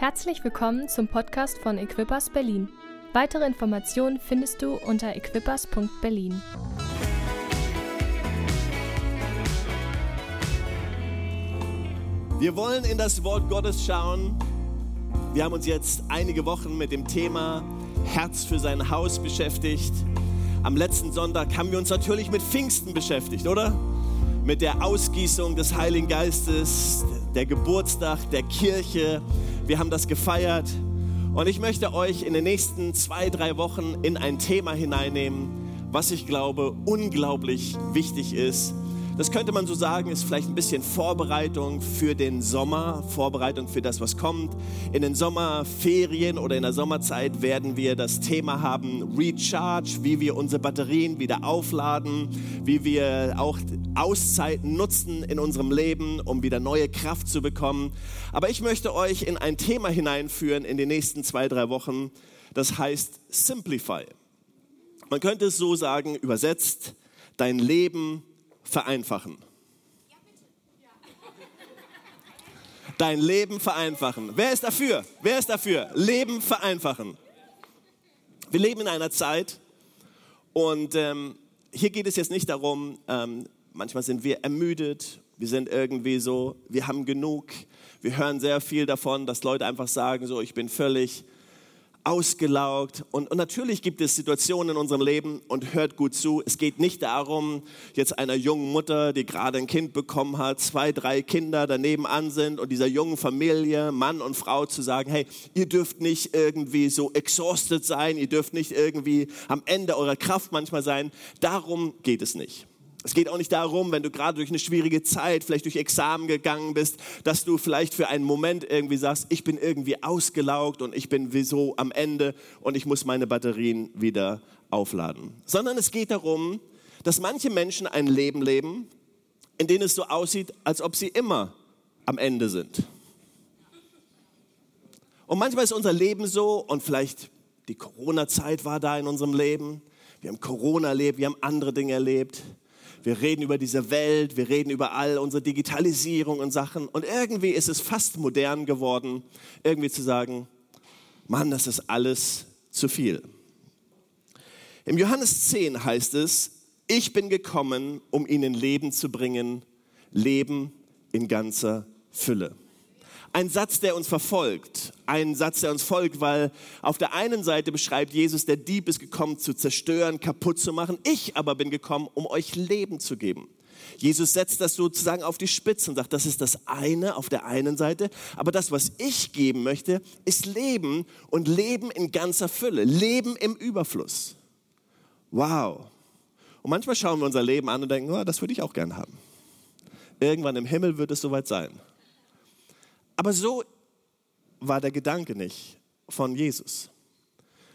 Herzlich willkommen zum Podcast von Equippers Berlin. Weitere Informationen findest du unter equippers.berlin. Wir wollen in das Wort Gottes schauen. Wir haben uns jetzt einige Wochen mit dem Thema Herz für sein Haus beschäftigt. Am letzten Sonntag haben wir uns natürlich mit Pfingsten beschäftigt, oder? Mit der Ausgießung des Heiligen Geistes, der Geburtstag der Kirche. Wir haben das gefeiert. Und ich möchte euch in den nächsten zwei, drei Wochen in ein Thema hineinnehmen, was ich glaube unglaublich wichtig ist das könnte man so sagen, ist vielleicht ein bisschen Vorbereitung für den Sommer, Vorbereitung für das, was kommt. In den Sommerferien oder in der Sommerzeit werden wir das Thema haben Recharge, wie wir unsere Batterien wieder aufladen, wie wir auch Auszeiten nutzen in unserem Leben, um wieder neue Kraft zu bekommen. Aber ich möchte euch in ein Thema hineinführen in den nächsten zwei, drei Wochen. Das heißt Simplify. Man könnte es so sagen, übersetzt, dein Leben vereinfachen. Dein Leben vereinfachen. Wer ist dafür? Wer ist dafür? Leben vereinfachen. Wir leben in einer Zeit und ähm, hier geht es jetzt nicht darum, ähm, manchmal sind wir ermüdet, wir sind irgendwie so, wir haben genug. Wir hören sehr viel davon, dass Leute einfach sagen, so, ich bin völlig ausgelaugt. Und, und, natürlich gibt es Situationen in unserem Leben und hört gut zu. Es geht nicht darum, jetzt einer jungen Mutter, die gerade ein Kind bekommen hat, zwei, drei Kinder daneben an sind und dieser jungen Familie, Mann und Frau zu sagen, hey, ihr dürft nicht irgendwie so exhausted sein, ihr dürft nicht irgendwie am Ende eurer Kraft manchmal sein. Darum geht es nicht. Es geht auch nicht darum, wenn du gerade durch eine schwierige Zeit, vielleicht durch Examen gegangen bist, dass du vielleicht für einen Moment irgendwie sagst, ich bin irgendwie ausgelaugt und ich bin wie so am Ende und ich muss meine Batterien wieder aufladen. Sondern es geht darum, dass manche Menschen ein Leben leben, in dem es so aussieht, als ob sie immer am Ende sind. Und manchmal ist unser Leben so und vielleicht die Corona-Zeit war da in unserem Leben. Wir haben Corona erlebt, wir haben andere Dinge erlebt wir reden über diese Welt, wir reden über all unsere Digitalisierung und Sachen. Und irgendwie ist es fast modern geworden, irgendwie zu sagen, Mann, das ist alles zu viel. Im Johannes 10 heißt es, ich bin gekommen, um ihnen Leben zu bringen, Leben in ganzer Fülle ein Satz, der uns verfolgt. Ein Satz, der uns folgt, weil auf der einen Seite beschreibt Jesus, der Dieb ist gekommen zu zerstören, kaputt zu machen. Ich aber bin gekommen, um euch Leben zu geben. Jesus setzt das sozusagen auf die Spitze und sagt, das ist das eine auf der einen Seite, aber das, was ich geben möchte, ist Leben und Leben in ganzer Fülle, Leben im Überfluss. Wow. Und manchmal schauen wir unser Leben an und denken, oh, das würde ich auch gern haben. Irgendwann im Himmel wird es soweit sein. Aber so war der Gedanke nicht von Jesus,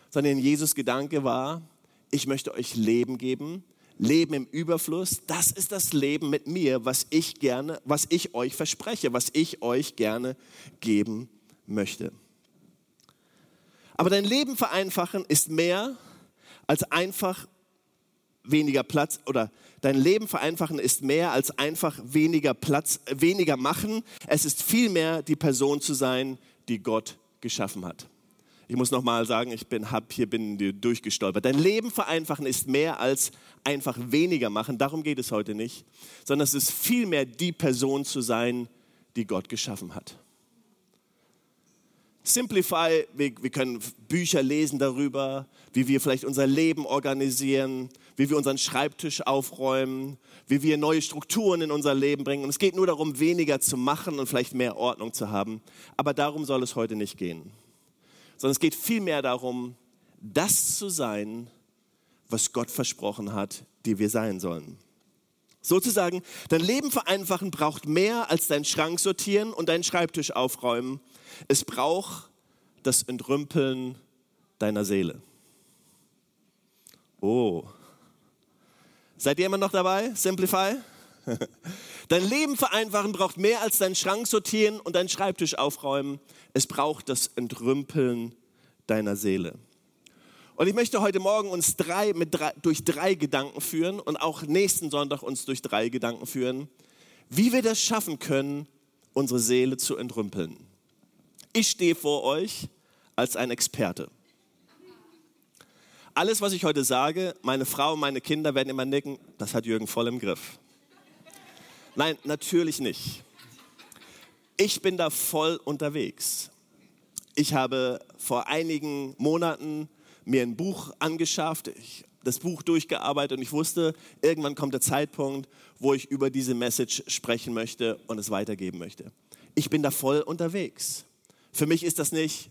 sondern Jesus Gedanke war, ich möchte euch Leben geben, Leben im Überfluss. Das ist das Leben mit mir, was ich gerne, was ich euch verspreche, was ich euch gerne geben möchte. Aber dein Leben vereinfachen ist mehr als einfach weniger Platz oder dein Leben vereinfachen ist mehr als einfach weniger Platz, weniger machen. Es ist vielmehr die Person zu sein, die Gott geschaffen hat. Ich muss nochmal sagen, ich bin, hab, hier bin durchgestolpert. Dein Leben vereinfachen ist mehr als einfach weniger machen. Darum geht es heute nicht, sondern es ist vielmehr die Person zu sein, die Gott geschaffen hat. Simplify, wir, wir, können Bücher lesen darüber, wie wir vielleicht unser Leben organisieren, wie wir unseren Schreibtisch aufräumen, wie wir neue Strukturen in unser Leben bringen. Und es geht nur darum, weniger zu machen und vielleicht mehr Ordnung zu haben. Aber darum soll es heute nicht gehen. Sondern es geht vielmehr darum, das zu sein, was Gott versprochen hat, die wir sein sollen. Sozusagen, dein Leben vereinfachen braucht mehr als deinen Schrank sortieren und deinen Schreibtisch aufräumen es braucht das Entrümpeln deiner Seele. Oh. Seid ihr immer noch dabei? Simplify? Dein Leben vereinfachen braucht mehr als deinen Schrank sortieren und deinen Schreibtisch aufräumen. Es braucht das Entrümpeln deiner Seele. Und ich möchte heute Morgen uns drei, drei, durch drei Gedanken führen und auch nächsten Sonntag uns durch drei Gedanken führen, wie wir das schaffen können, unsere Seele zu entrümpeln. Ich stehe vor euch als ein Experte. Alles, was ich heute sage, meine Frau und meine Kinder werden immer nicken, das hat Jürgen voll im Griff. Nein, natürlich nicht. Ich bin da voll unterwegs. Ich habe vor einigen Monaten mir ein Buch angeschafft, ich, das Buch durchgearbeitet und ich wusste, irgendwann kommt der Zeitpunkt, wo ich über diese Message sprechen möchte und es weitergeben möchte. Ich bin da voll unterwegs. Für mich ist das nicht,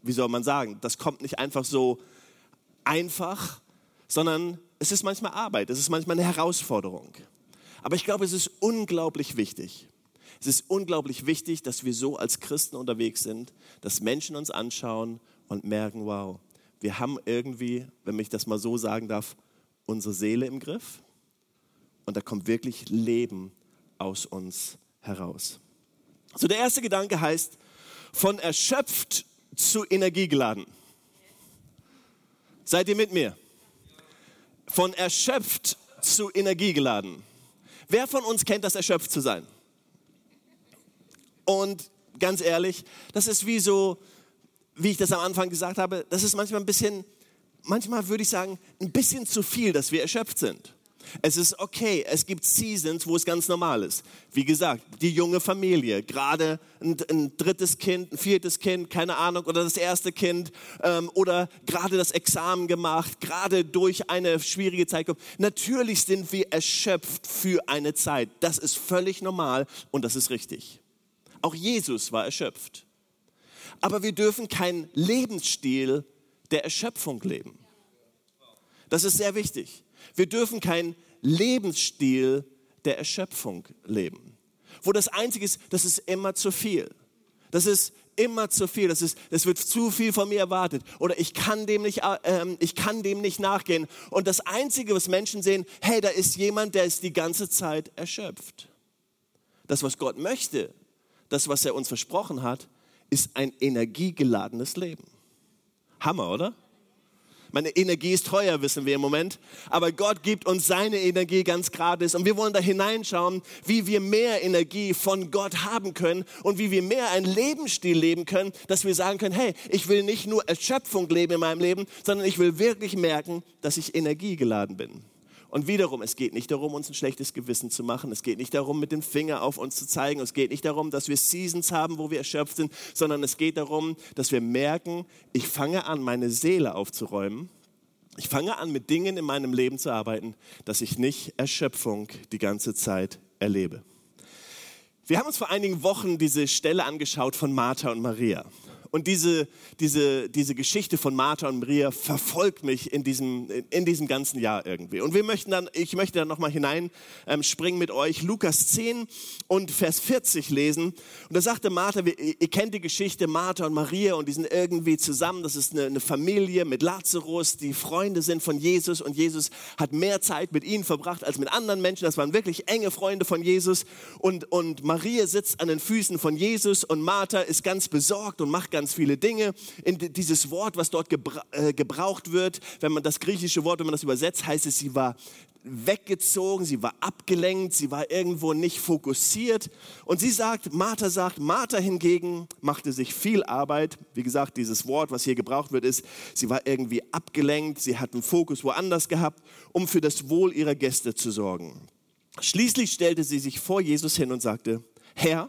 wie soll man sagen, das kommt nicht einfach so einfach, sondern es ist manchmal Arbeit, es ist manchmal eine Herausforderung. Aber ich glaube, es ist unglaublich wichtig, es ist unglaublich wichtig, dass wir so als Christen unterwegs sind, dass Menschen uns anschauen und merken, wow, wir haben irgendwie, wenn ich das mal so sagen darf, unsere Seele im Griff und da kommt wirklich Leben aus uns heraus. So der erste Gedanke heißt, von erschöpft zu energiegeladen. Seid ihr mit mir? Von erschöpft zu energiegeladen. Wer von uns kennt das, erschöpft zu sein? Und ganz ehrlich, das ist wie so, wie ich das am Anfang gesagt habe, das ist manchmal ein bisschen, manchmal würde ich sagen, ein bisschen zu viel, dass wir erschöpft sind. Es ist okay, es gibt Seasons, wo es ganz normal ist. Wie gesagt, die junge Familie, gerade ein, ein drittes Kind, ein viertes Kind, keine Ahnung, oder das erste Kind, ähm, oder gerade das Examen gemacht, gerade durch eine schwierige Zeit. Natürlich sind wir erschöpft für eine Zeit. Das ist völlig normal und das ist richtig. Auch Jesus war erschöpft. Aber wir dürfen keinen Lebensstil der Erschöpfung leben. Das ist sehr wichtig. Wir dürfen keinen Lebensstil der Erschöpfung leben. Wo das Einzige ist, das ist immer zu viel. Das ist immer zu viel. Das, ist, das wird zu viel von mir erwartet. Oder ich kann, dem nicht, äh, ich kann dem nicht nachgehen. Und das Einzige, was Menschen sehen, hey, da ist jemand, der ist die ganze Zeit erschöpft. Das, was Gott möchte, das, was er uns versprochen hat, ist ein energiegeladenes Leben. Hammer, oder? Meine Energie ist teuer, wissen wir im Moment. Aber Gott gibt uns seine Energie ganz gratis. Und wir wollen da hineinschauen, wie wir mehr Energie von Gott haben können und wie wir mehr einen Lebensstil leben können, dass wir sagen können, hey, ich will nicht nur Erschöpfung leben in meinem Leben, sondern ich will wirklich merken, dass ich energiegeladen bin. Und wiederum, es geht nicht darum, uns ein schlechtes Gewissen zu machen. Es geht nicht darum, mit dem Finger auf uns zu zeigen. Es geht nicht darum, dass wir Seasons haben, wo wir erschöpft sind, sondern es geht darum, dass wir merken, ich fange an, meine Seele aufzuräumen. Ich fange an, mit Dingen in meinem Leben zu arbeiten, dass ich nicht Erschöpfung die ganze Zeit erlebe. Wir haben uns vor einigen Wochen diese Stelle angeschaut von Martha und Maria. Und diese, diese, diese Geschichte von Martha und Maria verfolgt mich in diesem, in diesem ganzen Jahr irgendwie. Und wir möchten dann, ich möchte dann nochmal hineinspringen ähm, mit euch, Lukas 10 und Vers 40 lesen. Und da sagte Martha, ihr kennt die Geschichte Martha und Maria und die sind irgendwie zusammen. Das ist eine, Familie mit Lazarus, die Freunde sind von Jesus und Jesus hat mehr Zeit mit ihnen verbracht als mit anderen Menschen. Das waren wirklich enge Freunde von Jesus. Und, und Maria sitzt an den Füßen von Jesus und Martha ist ganz besorgt und macht ganz ganz viele Dinge. In dieses Wort, was dort äh, gebraucht wird, wenn man das griechische Wort, wenn man das übersetzt, heißt es, sie war weggezogen, sie war abgelenkt, sie war irgendwo nicht fokussiert. Und sie sagt, Martha sagt, Martha hingegen machte sich viel Arbeit. Wie gesagt, dieses Wort, was hier gebraucht wird, ist, sie war irgendwie abgelenkt, sie hat einen Fokus woanders gehabt, um für das Wohl ihrer Gäste zu sorgen. Schließlich stellte sie sich vor Jesus hin und sagte, Herr,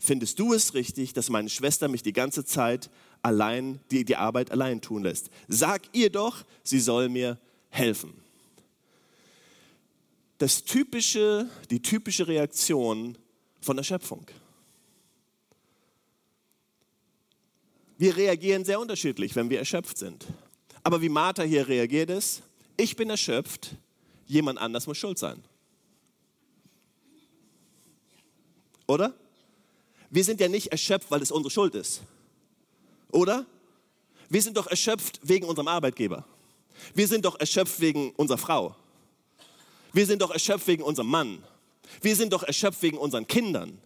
findest du es richtig, dass meine Schwester mich die ganze Zeit allein, die, die Arbeit allein tun lässt? Sag ihr doch, sie soll mir helfen. Das typische, die typische Reaktion von der Schöpfung. Wir reagieren sehr unterschiedlich, wenn wir erschöpft sind. Aber wie Martha hier reagiert ist, ich bin erschöpft, jemand anders muss schuld sein. Oder? Wir sind ja nicht erschöpft, weil es unsere Schuld ist. Oder? Wir sind doch erschöpft wegen unserem Arbeitgeber. Wir sind doch erschöpft wegen unserer Frau. Wir sind doch erschöpft wegen unserem Mann. Wir sind doch erschöpft wegen unseren Kindern.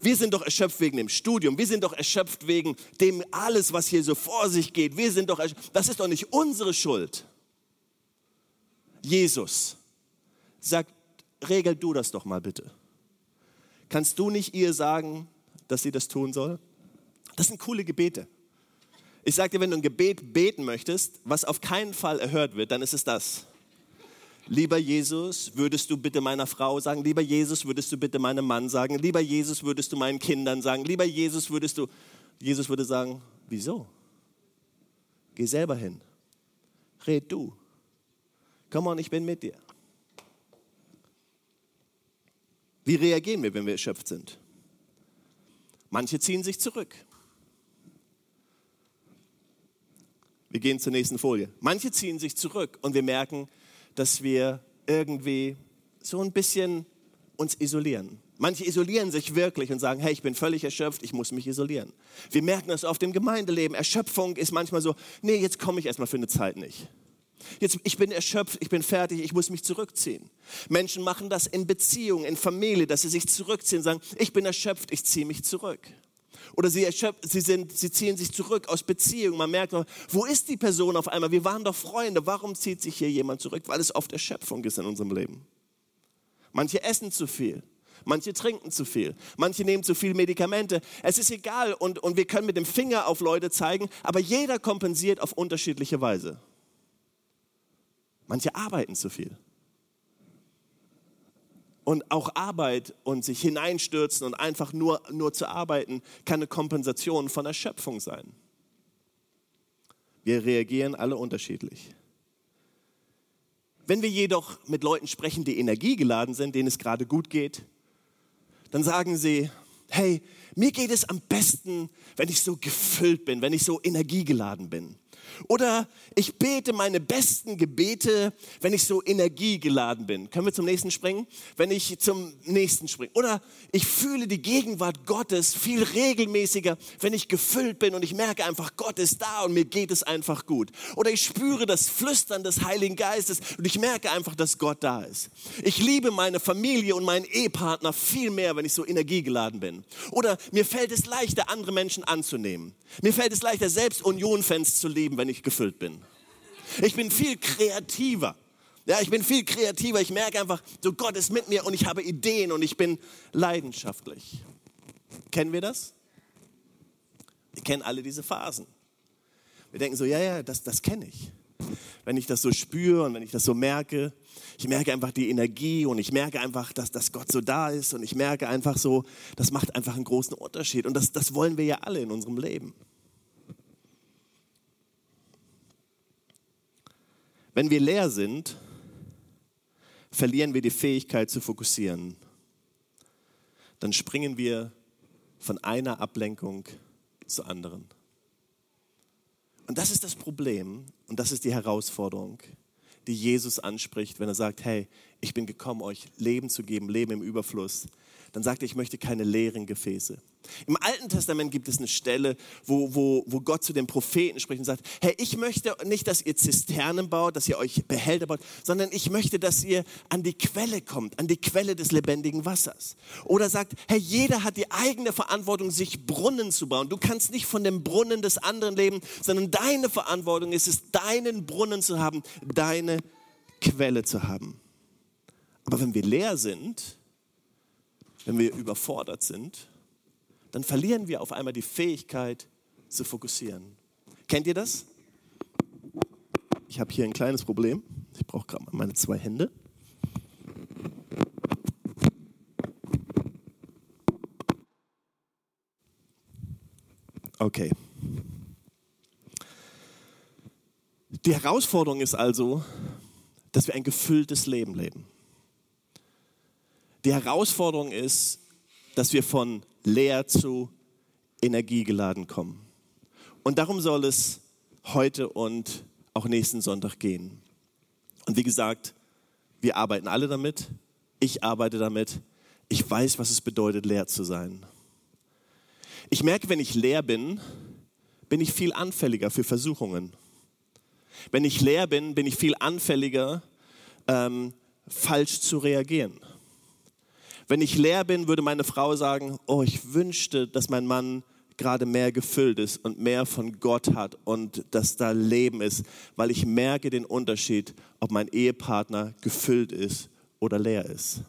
Wir sind doch erschöpft wegen dem Studium. Wir sind doch erschöpft wegen dem alles, was hier so vor sich geht. Wir sind doch das ist doch nicht unsere Schuld. Jesus sagt, regel du das doch mal bitte. Kannst du nicht ihr sagen, dass sie das tun soll? Das sind coole Gebete. Ich sage dir, wenn du ein Gebet beten möchtest, was auf keinen Fall erhört wird, dann ist es das. Lieber Jesus, würdest du bitte meiner Frau sagen, lieber Jesus, würdest du bitte meinem Mann sagen, lieber Jesus, würdest du meinen Kindern sagen, lieber Jesus, würdest du. Jesus würde sagen, wieso? Geh selber hin. Red du. Komm on, ich bin mit dir. Wie reagieren wir, wenn wir erschöpft sind? Manche ziehen sich zurück. Wir gehen zur nächsten Folie. Manche ziehen sich zurück und wir merken, dass wir irgendwie so ein bisschen uns isolieren. Manche isolieren sich wirklich und sagen, hey, ich bin völlig erschöpft, ich muss mich isolieren. Wir merken das auf dem Gemeindeleben. Erschöpfung ist manchmal so, nee, jetzt komme ich erstmal für eine Zeit nicht. Jetzt, ich bin erschöpft, ich bin fertig, ich muss mich zurückziehen. Menschen machen das in Beziehungen, in Familie, dass sie sich zurückziehen sagen, ich bin erschöpft, ich ziehe mich zurück. Oder sie, sie, sind, sie ziehen sich zurück aus Beziehungen. Man merkt, wo ist die Person auf einmal? Wir waren doch Freunde. Warum zieht sich hier jemand zurück? Weil es oft Erschöpfung ist in unserem Leben. Manche essen zu viel. Manche trinken zu viel. Manche nehmen zu viel Medikamente. Es ist egal und, und wir können mit dem Finger auf Leute zeigen, aber jeder kompensiert auf unterschiedliche Weise. Manche arbeiten zu viel. Und auch Arbeit und sich hineinstürzen und einfach nur, nur zu arbeiten, kann eine Kompensation von Erschöpfung sein. Wir reagieren alle unterschiedlich. Wenn wir jedoch mit Leuten sprechen, die energiegeladen sind, denen es gerade gut geht, dann sagen sie, hey, mir geht es am besten, wenn ich so gefüllt bin, wenn ich so energiegeladen bin. Oder ich bete meine besten Gebete, wenn ich so energiegeladen bin. Können wir zum nächsten springen? Wenn ich zum nächsten springe. Oder ich fühle die Gegenwart Gottes viel regelmäßiger, wenn ich gefüllt bin und ich merke einfach, Gott ist da und mir geht es einfach gut. Oder ich spüre das Flüstern des Heiligen Geistes und ich merke einfach, dass Gott da ist. Ich liebe meine Familie und meinen Ehepartner viel mehr, wenn ich so energiegeladen bin. Oder mir fällt es leichter, andere Menschen anzunehmen. Mir fällt es leichter, selbst Union-Fans zu lieben, wenn ich gefüllt bin. Ich bin viel kreativer. Ja, ich bin viel kreativer. Ich merke einfach, so Gott ist mit mir und ich habe Ideen und ich bin leidenschaftlich. Kennen wir das? Wir kennen alle diese Phasen. Wir denken so, ja, ja, das, das kenne ich. Wenn ich das so spüre und wenn ich das so merke, ich merke einfach die Energie und ich merke einfach, dass, dass Gott so da ist und ich merke einfach so, das macht einfach einen großen Unterschied. Und das, das wollen wir ja alle in unserem Leben. Wenn wir leer sind, verlieren wir die Fähigkeit zu fokussieren. Dann springen wir von einer Ablenkung zur anderen. Und das ist das Problem und das ist die Herausforderung, die Jesus anspricht, wenn er sagt, hey, ich bin gekommen, euch Leben zu geben, Leben im Überfluss dann sagt er, ich möchte keine leeren Gefäße. Im Alten Testament gibt es eine Stelle, wo, wo, wo Gott zu den Propheten spricht und sagt, hey, ich möchte nicht, dass ihr Zisternen baut, dass ihr euch Behälter baut, sondern ich möchte, dass ihr an die Quelle kommt, an die Quelle des lebendigen Wassers. Oder sagt, hey, jeder hat die eigene Verantwortung, sich Brunnen zu bauen. Du kannst nicht von dem Brunnen des anderen leben, sondern deine Verantwortung ist es, deinen Brunnen zu haben, deine Quelle zu haben. Aber wenn wir leer sind, wenn wir überfordert sind, dann verlieren wir auf einmal die Fähigkeit zu fokussieren. Kennt ihr das? Ich habe hier ein kleines Problem. Ich brauche gerade mal meine zwei Hände. Okay. Die Herausforderung ist also, dass wir ein gefülltes Leben leben. Die Herausforderung ist, dass wir von leer zu energiegeladen kommen. Und darum soll es heute und auch nächsten Sonntag gehen. Und wie gesagt, wir arbeiten alle damit. Ich arbeite damit. Ich weiß, was es bedeutet, leer zu sein. Ich merke, wenn ich leer bin, bin ich viel anfälliger für Versuchungen. Wenn ich leer bin, bin ich viel anfälliger, ähm, falsch zu reagieren. Wenn ich leer bin, würde meine Frau sagen, oh, ich wünschte, dass mein Mann gerade mehr gefüllt ist und mehr von Gott hat und dass da Leben ist, weil ich merke den Unterschied, ob mein Ehepartner gefüllt ist oder leer ist.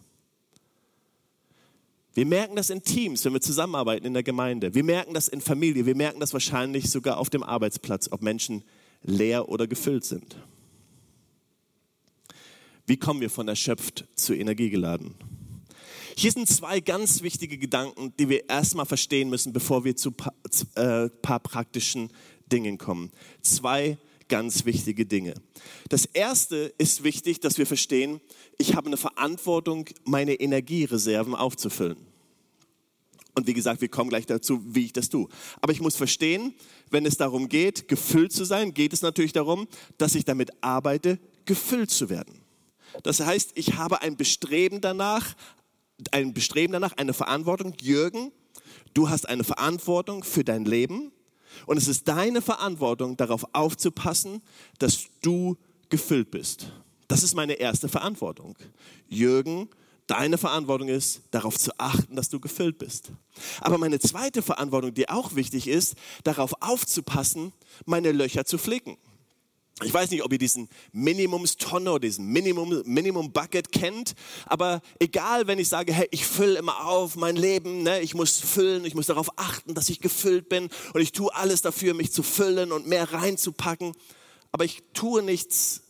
Wir merken das in Teams, wenn wir zusammenarbeiten in der Gemeinde. Wir merken das in Familie. Wir merken das wahrscheinlich sogar auf dem Arbeitsplatz, ob Menschen leer oder gefüllt sind. Wie kommen wir von erschöpft zu energiegeladen? Hier sind zwei ganz wichtige Gedanken, die wir erstmal verstehen müssen, bevor wir zu ein paar, äh, paar praktischen Dingen kommen. Zwei ganz wichtige Dinge. Das erste ist wichtig, dass wir verstehen, ich habe eine Verantwortung, meine Energiereserven aufzufüllen. Und wie gesagt, wir kommen gleich dazu, wie ich das tue. Aber ich muss verstehen, wenn es darum geht, gefüllt zu sein, geht es natürlich darum, dass ich damit arbeite, gefüllt zu werden. Das heißt, ich habe ein Bestreben danach, ein Bestreben danach, eine Verantwortung. Jürgen, du hast eine Verantwortung für dein Leben und es ist deine Verantwortung, darauf aufzupassen, dass du gefüllt bist. Das ist meine erste Verantwortung. Jürgen, deine Verantwortung ist, darauf zu achten, dass du gefüllt bist. Aber meine zweite Verantwortung, die auch wichtig ist, darauf aufzupassen, meine Löcher zu flicken. Ich weiß nicht, ob ihr diesen Minimumstonne oder diesen Minimum, Minimum Bucket kennt, aber egal, wenn ich sage, hey, ich fülle immer auf mein Leben, ne, ich muss füllen, ich muss darauf achten, dass ich gefüllt bin und ich tue alles dafür, mich zu füllen und mehr reinzupacken, aber ich tue nichts,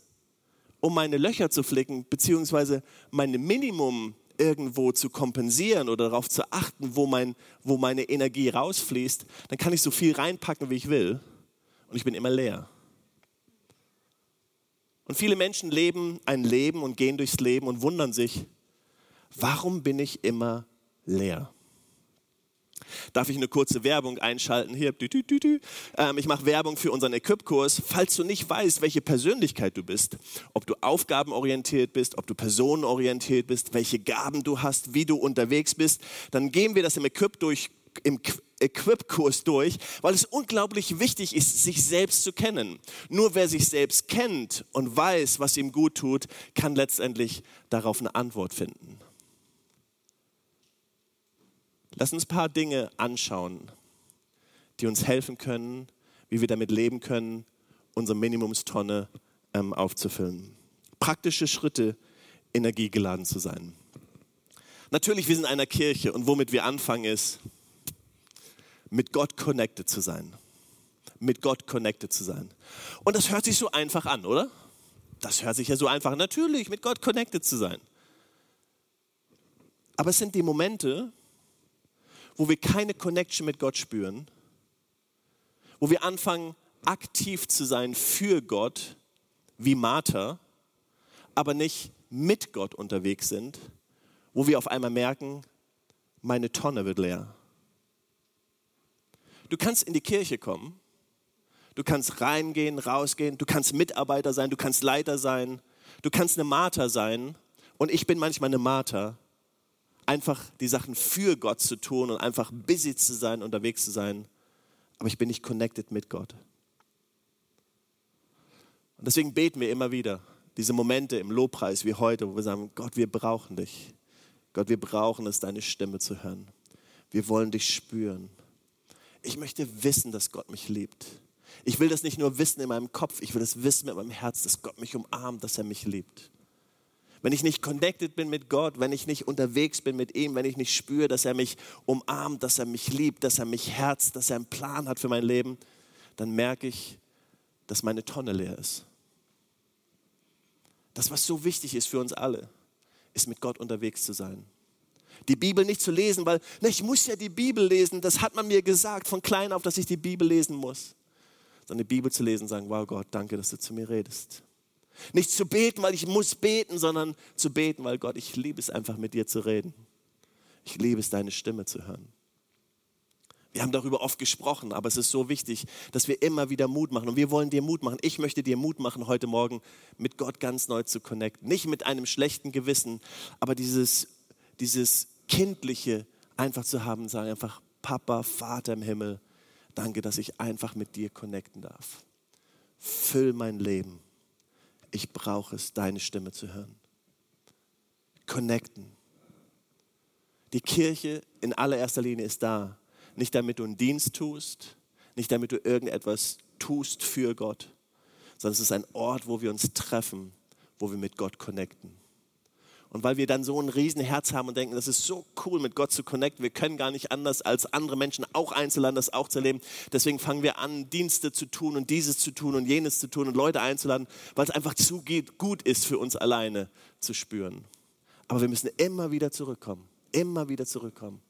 um meine Löcher zu flicken, beziehungsweise meine Minimum irgendwo zu kompensieren oder darauf zu achten, wo, mein, wo meine Energie rausfließt, dann kann ich so viel reinpacken, wie ich will und ich bin immer leer. Und viele Menschen leben ein Leben und gehen durchs Leben und wundern sich, warum bin ich immer leer? Darf ich eine kurze Werbung einschalten? Hier, dü, dü, dü, ähm, ich mache Werbung für unseren Equip-Kurs. Falls du nicht weißt, welche Persönlichkeit du bist, ob du aufgabenorientiert bist, ob du personenorientiert bist, welche Gaben du hast, wie du unterwegs bist, dann gehen wir das im Equip durch, im Equip-Kurs durch, weil es unglaublich wichtig ist, sich selbst zu kennen. Nur wer sich selbst kennt und weiß, was ihm gut tut, kann letztendlich darauf eine Antwort finden. Lass uns ein paar Dinge anschauen, die uns helfen können, wie wir damit leben können, unsere Minimumstonne ähm, aufzufüllen. Praktische Schritte, energiegeladen zu sein. Natürlich, wir sind in einer Kirche und womit wir anfangen ist, mit Gott connected zu sein. Mit Gott connected zu sein. Und das hört sich so einfach an, oder? Das hört sich ja so einfach an. Natürlich, mit Gott connected zu sein. Aber es sind die Momente, wo wir keine Connection mit Gott spüren, wo wir anfangen, aktiv zu sein für Gott, wie Martha, aber nicht mit Gott unterwegs sind, wo wir auf einmal merken, meine Tonne wird leer. Du kannst in die Kirche kommen, du kannst reingehen, rausgehen, du kannst Mitarbeiter sein, du kannst Leiter sein, du kannst eine Martha sein und ich bin manchmal eine Martha, einfach die Sachen für Gott zu tun und einfach busy zu sein, unterwegs zu sein, aber ich bin nicht connected mit Gott. Und deswegen beten wir immer wieder diese Momente im Lobpreis wie heute, wo wir sagen, Gott, wir brauchen dich. Gott, wir brauchen es, deine Stimme zu hören. Wir wollen dich spüren. Ich möchte wissen, dass Gott mich liebt. Ich will das nicht nur wissen in meinem Kopf, ich will das wissen mit meinem Herz, dass Gott mich umarmt, dass er mich liebt. Wenn ich nicht connected bin mit Gott, wenn ich nicht unterwegs bin mit ihm, wenn ich nicht spüre, dass er mich umarmt, dass er mich liebt, dass er mich herzt, dass er einen Plan hat für mein Leben, dann merke ich, dass meine Tonne leer ist. Das, was so wichtig ist für uns alle, ist mit Gott unterwegs zu sein die Bibel nicht zu lesen, weil na, ich muss ja die Bibel lesen, das hat man mir gesagt von klein auf, dass ich die Bibel lesen muss. Sondern die Bibel zu lesen und sagen, wow Gott, danke, dass du zu mir redest. Nicht zu beten, weil ich muss beten, sondern zu beten, weil Gott, ich liebe es einfach mit dir zu reden. Ich liebe es, deine Stimme zu hören. Wir haben darüber oft gesprochen, aber es ist so wichtig, dass wir immer wieder Mut machen. Und wir wollen dir Mut machen. Ich möchte dir Mut machen, heute Morgen mit Gott ganz neu zu connecten. Nicht mit einem schlechten Gewissen, aber dieses dieses Kindliche einfach zu haben, sagen einfach, Papa, Vater im Himmel, danke, dass ich einfach mit dir connecten darf. Füll mein Leben. Ich brauche es, deine Stimme zu hören. Connecten. Die Kirche in allererster Linie ist da, nicht damit du einen Dienst tust, nicht damit du irgendetwas tust für Gott, sondern es ist ein Ort, wo wir uns treffen, wo wir mit Gott connecten. Und weil wir dann so ein Riesenherz haben und denken, das ist so cool, mit Gott zu connecten, wir können gar nicht anders, als andere Menschen auch einzuladen, das auch zu erleben. Deswegen fangen wir an, Dienste zu tun und dieses zu tun und jenes zu tun und Leute einzuladen, weil es einfach zu gut ist für uns alleine zu spüren. Aber wir müssen immer wieder zurückkommen, immer wieder zurückkommen.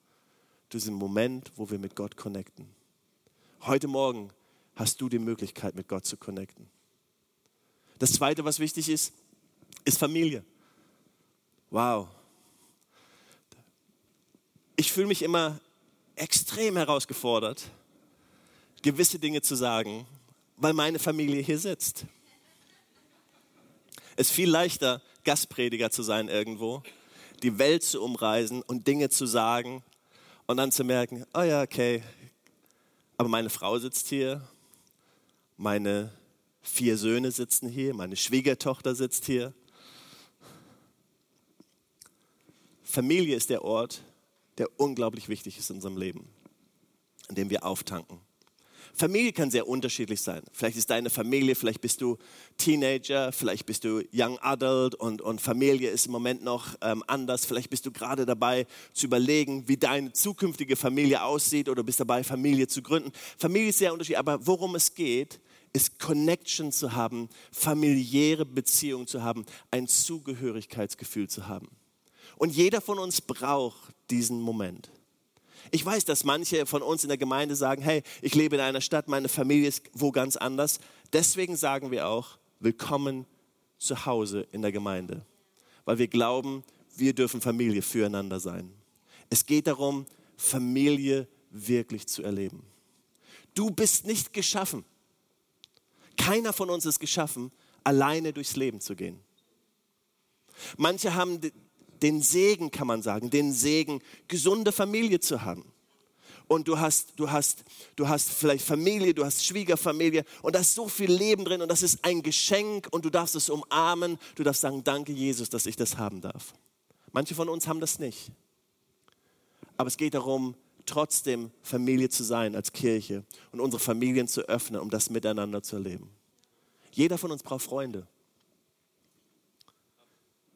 zu diesem Moment, wo wir mit Gott connecten. Heute Morgen hast du die Möglichkeit, mit Gott zu connecten. Das Zweite, was wichtig ist, ist Familie. Wow. Ich fühle mich immer extrem herausgefordert, gewisse Dinge zu sagen, weil meine Familie hier sitzt. Es ist viel leichter, Gastprediger zu sein irgendwo, die Welt zu umreisen und Dinge zu sagen und dann zu merken, oh ja, okay, aber meine Frau sitzt hier, meine vier Söhne sitzen hier, meine Schwiegertochter sitzt hier, Familie ist der Ort, der unglaublich wichtig ist in unserem Leben, an dem wir auftanken. Familie kann sehr unterschiedlich sein. Vielleicht ist deine Familie, vielleicht bist du Teenager, vielleicht bist du Young Adult und, und Familie ist im Moment noch ähm, anders. Vielleicht bist du gerade dabei zu überlegen, wie deine zukünftige Familie aussieht oder bist dabei, Familie zu gründen. Familie ist sehr unterschiedlich, aber worum es geht, ist Connection zu haben, familiäre Beziehungen zu haben, ein Zugehörigkeitsgefühl zu haben. Und jeder von uns braucht diesen Moment. Ich weiß, dass manche von uns in der Gemeinde sagen, hey, ich lebe in einer Stadt, meine Familie ist wo ganz anders. Deswegen sagen wir auch, willkommen zu Hause in der Gemeinde. Weil wir glauben, wir dürfen Familie füreinander sein. Es geht darum, Familie wirklich zu erleben. Du bist nicht geschaffen. Keiner von uns ist geschaffen, alleine durchs Leben zu gehen. Manche haben den Segen, kann man sagen, den Segen, gesunde Familie zu haben. Und du hast, du hast, du hast vielleicht Familie, du hast Schwiegerfamilie und da ist so viel Leben drin und das ist ein Geschenk und du darfst es umarmen. Du darfst sagen, danke Jesus, dass ich das haben darf. Manche von uns haben das nicht. Aber es geht darum, trotzdem Familie zu sein als Kirche und unsere Familien zu öffnen, um das miteinander zu erleben. Jeder von uns braucht Freunde.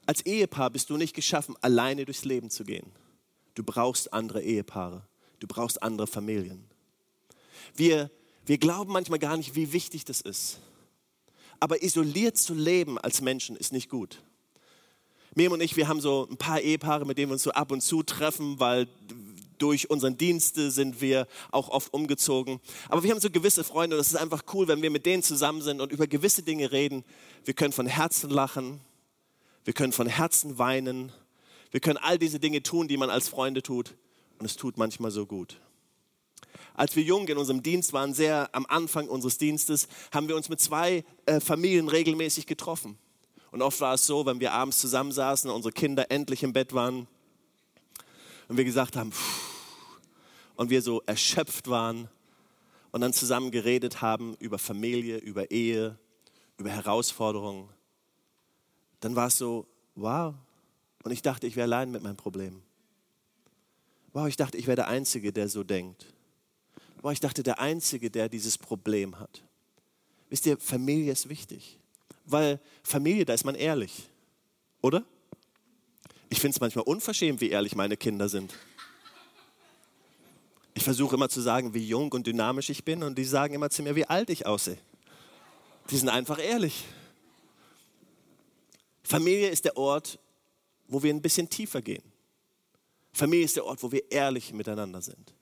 Als Ehepaar bist du nicht geschaffen, alleine durchs Leben zu gehen. Du brauchst andere Ehepaare. Du brauchst andere Familien. Wir, wir glauben manchmal gar nicht, wie wichtig das ist. Aber isoliert zu leben als Menschen ist nicht gut. Miriam und ich, wir haben so ein paar Ehepaare, mit denen wir uns so ab und zu treffen, weil durch unseren Dienste sind wir auch oft umgezogen. Aber wir haben so gewisse Freunde und es ist einfach cool, wenn wir mit denen zusammen sind und über gewisse Dinge reden. Wir können von Herzen lachen, wir können von Herzen weinen. Wir können all diese Dinge tun, die man als Freunde tut. Und es tut manchmal so gut. Als wir jung in unserem Dienst waren, sehr am Anfang unseres Dienstes, haben wir uns mit zwei äh, Familien regelmäßig getroffen. Und oft war es so, wenn wir abends zusammensaßen und unsere Kinder endlich im Bett waren und wir gesagt haben, und wir so erschöpft waren und dann zusammen geredet haben über Familie, über Ehe, über Herausforderungen dann war es so, wow. Und ich dachte, ich wäre allein mit meinem Problem. Wow, ich dachte, ich wäre der Einzige, der so denkt. Wow, ich dachte, der Einzige, der dieses Problem hat. Wisst ihr, Familie ist wichtig. Weil Familie, da ist man ehrlich. Oder? Ich finde es manchmal unverschämt, wie ehrlich meine Kinder sind. Ich versuche immer zu sagen, wie jung und dynamisch ich bin und die sagen immer zu mir, wie alt ich aussehe. Die sind einfach ehrlich. Familie ist der Ort, wo wir ein bisschen tiefer gehen. Familie ist der Ort, wo wir ehrlich miteinander sind,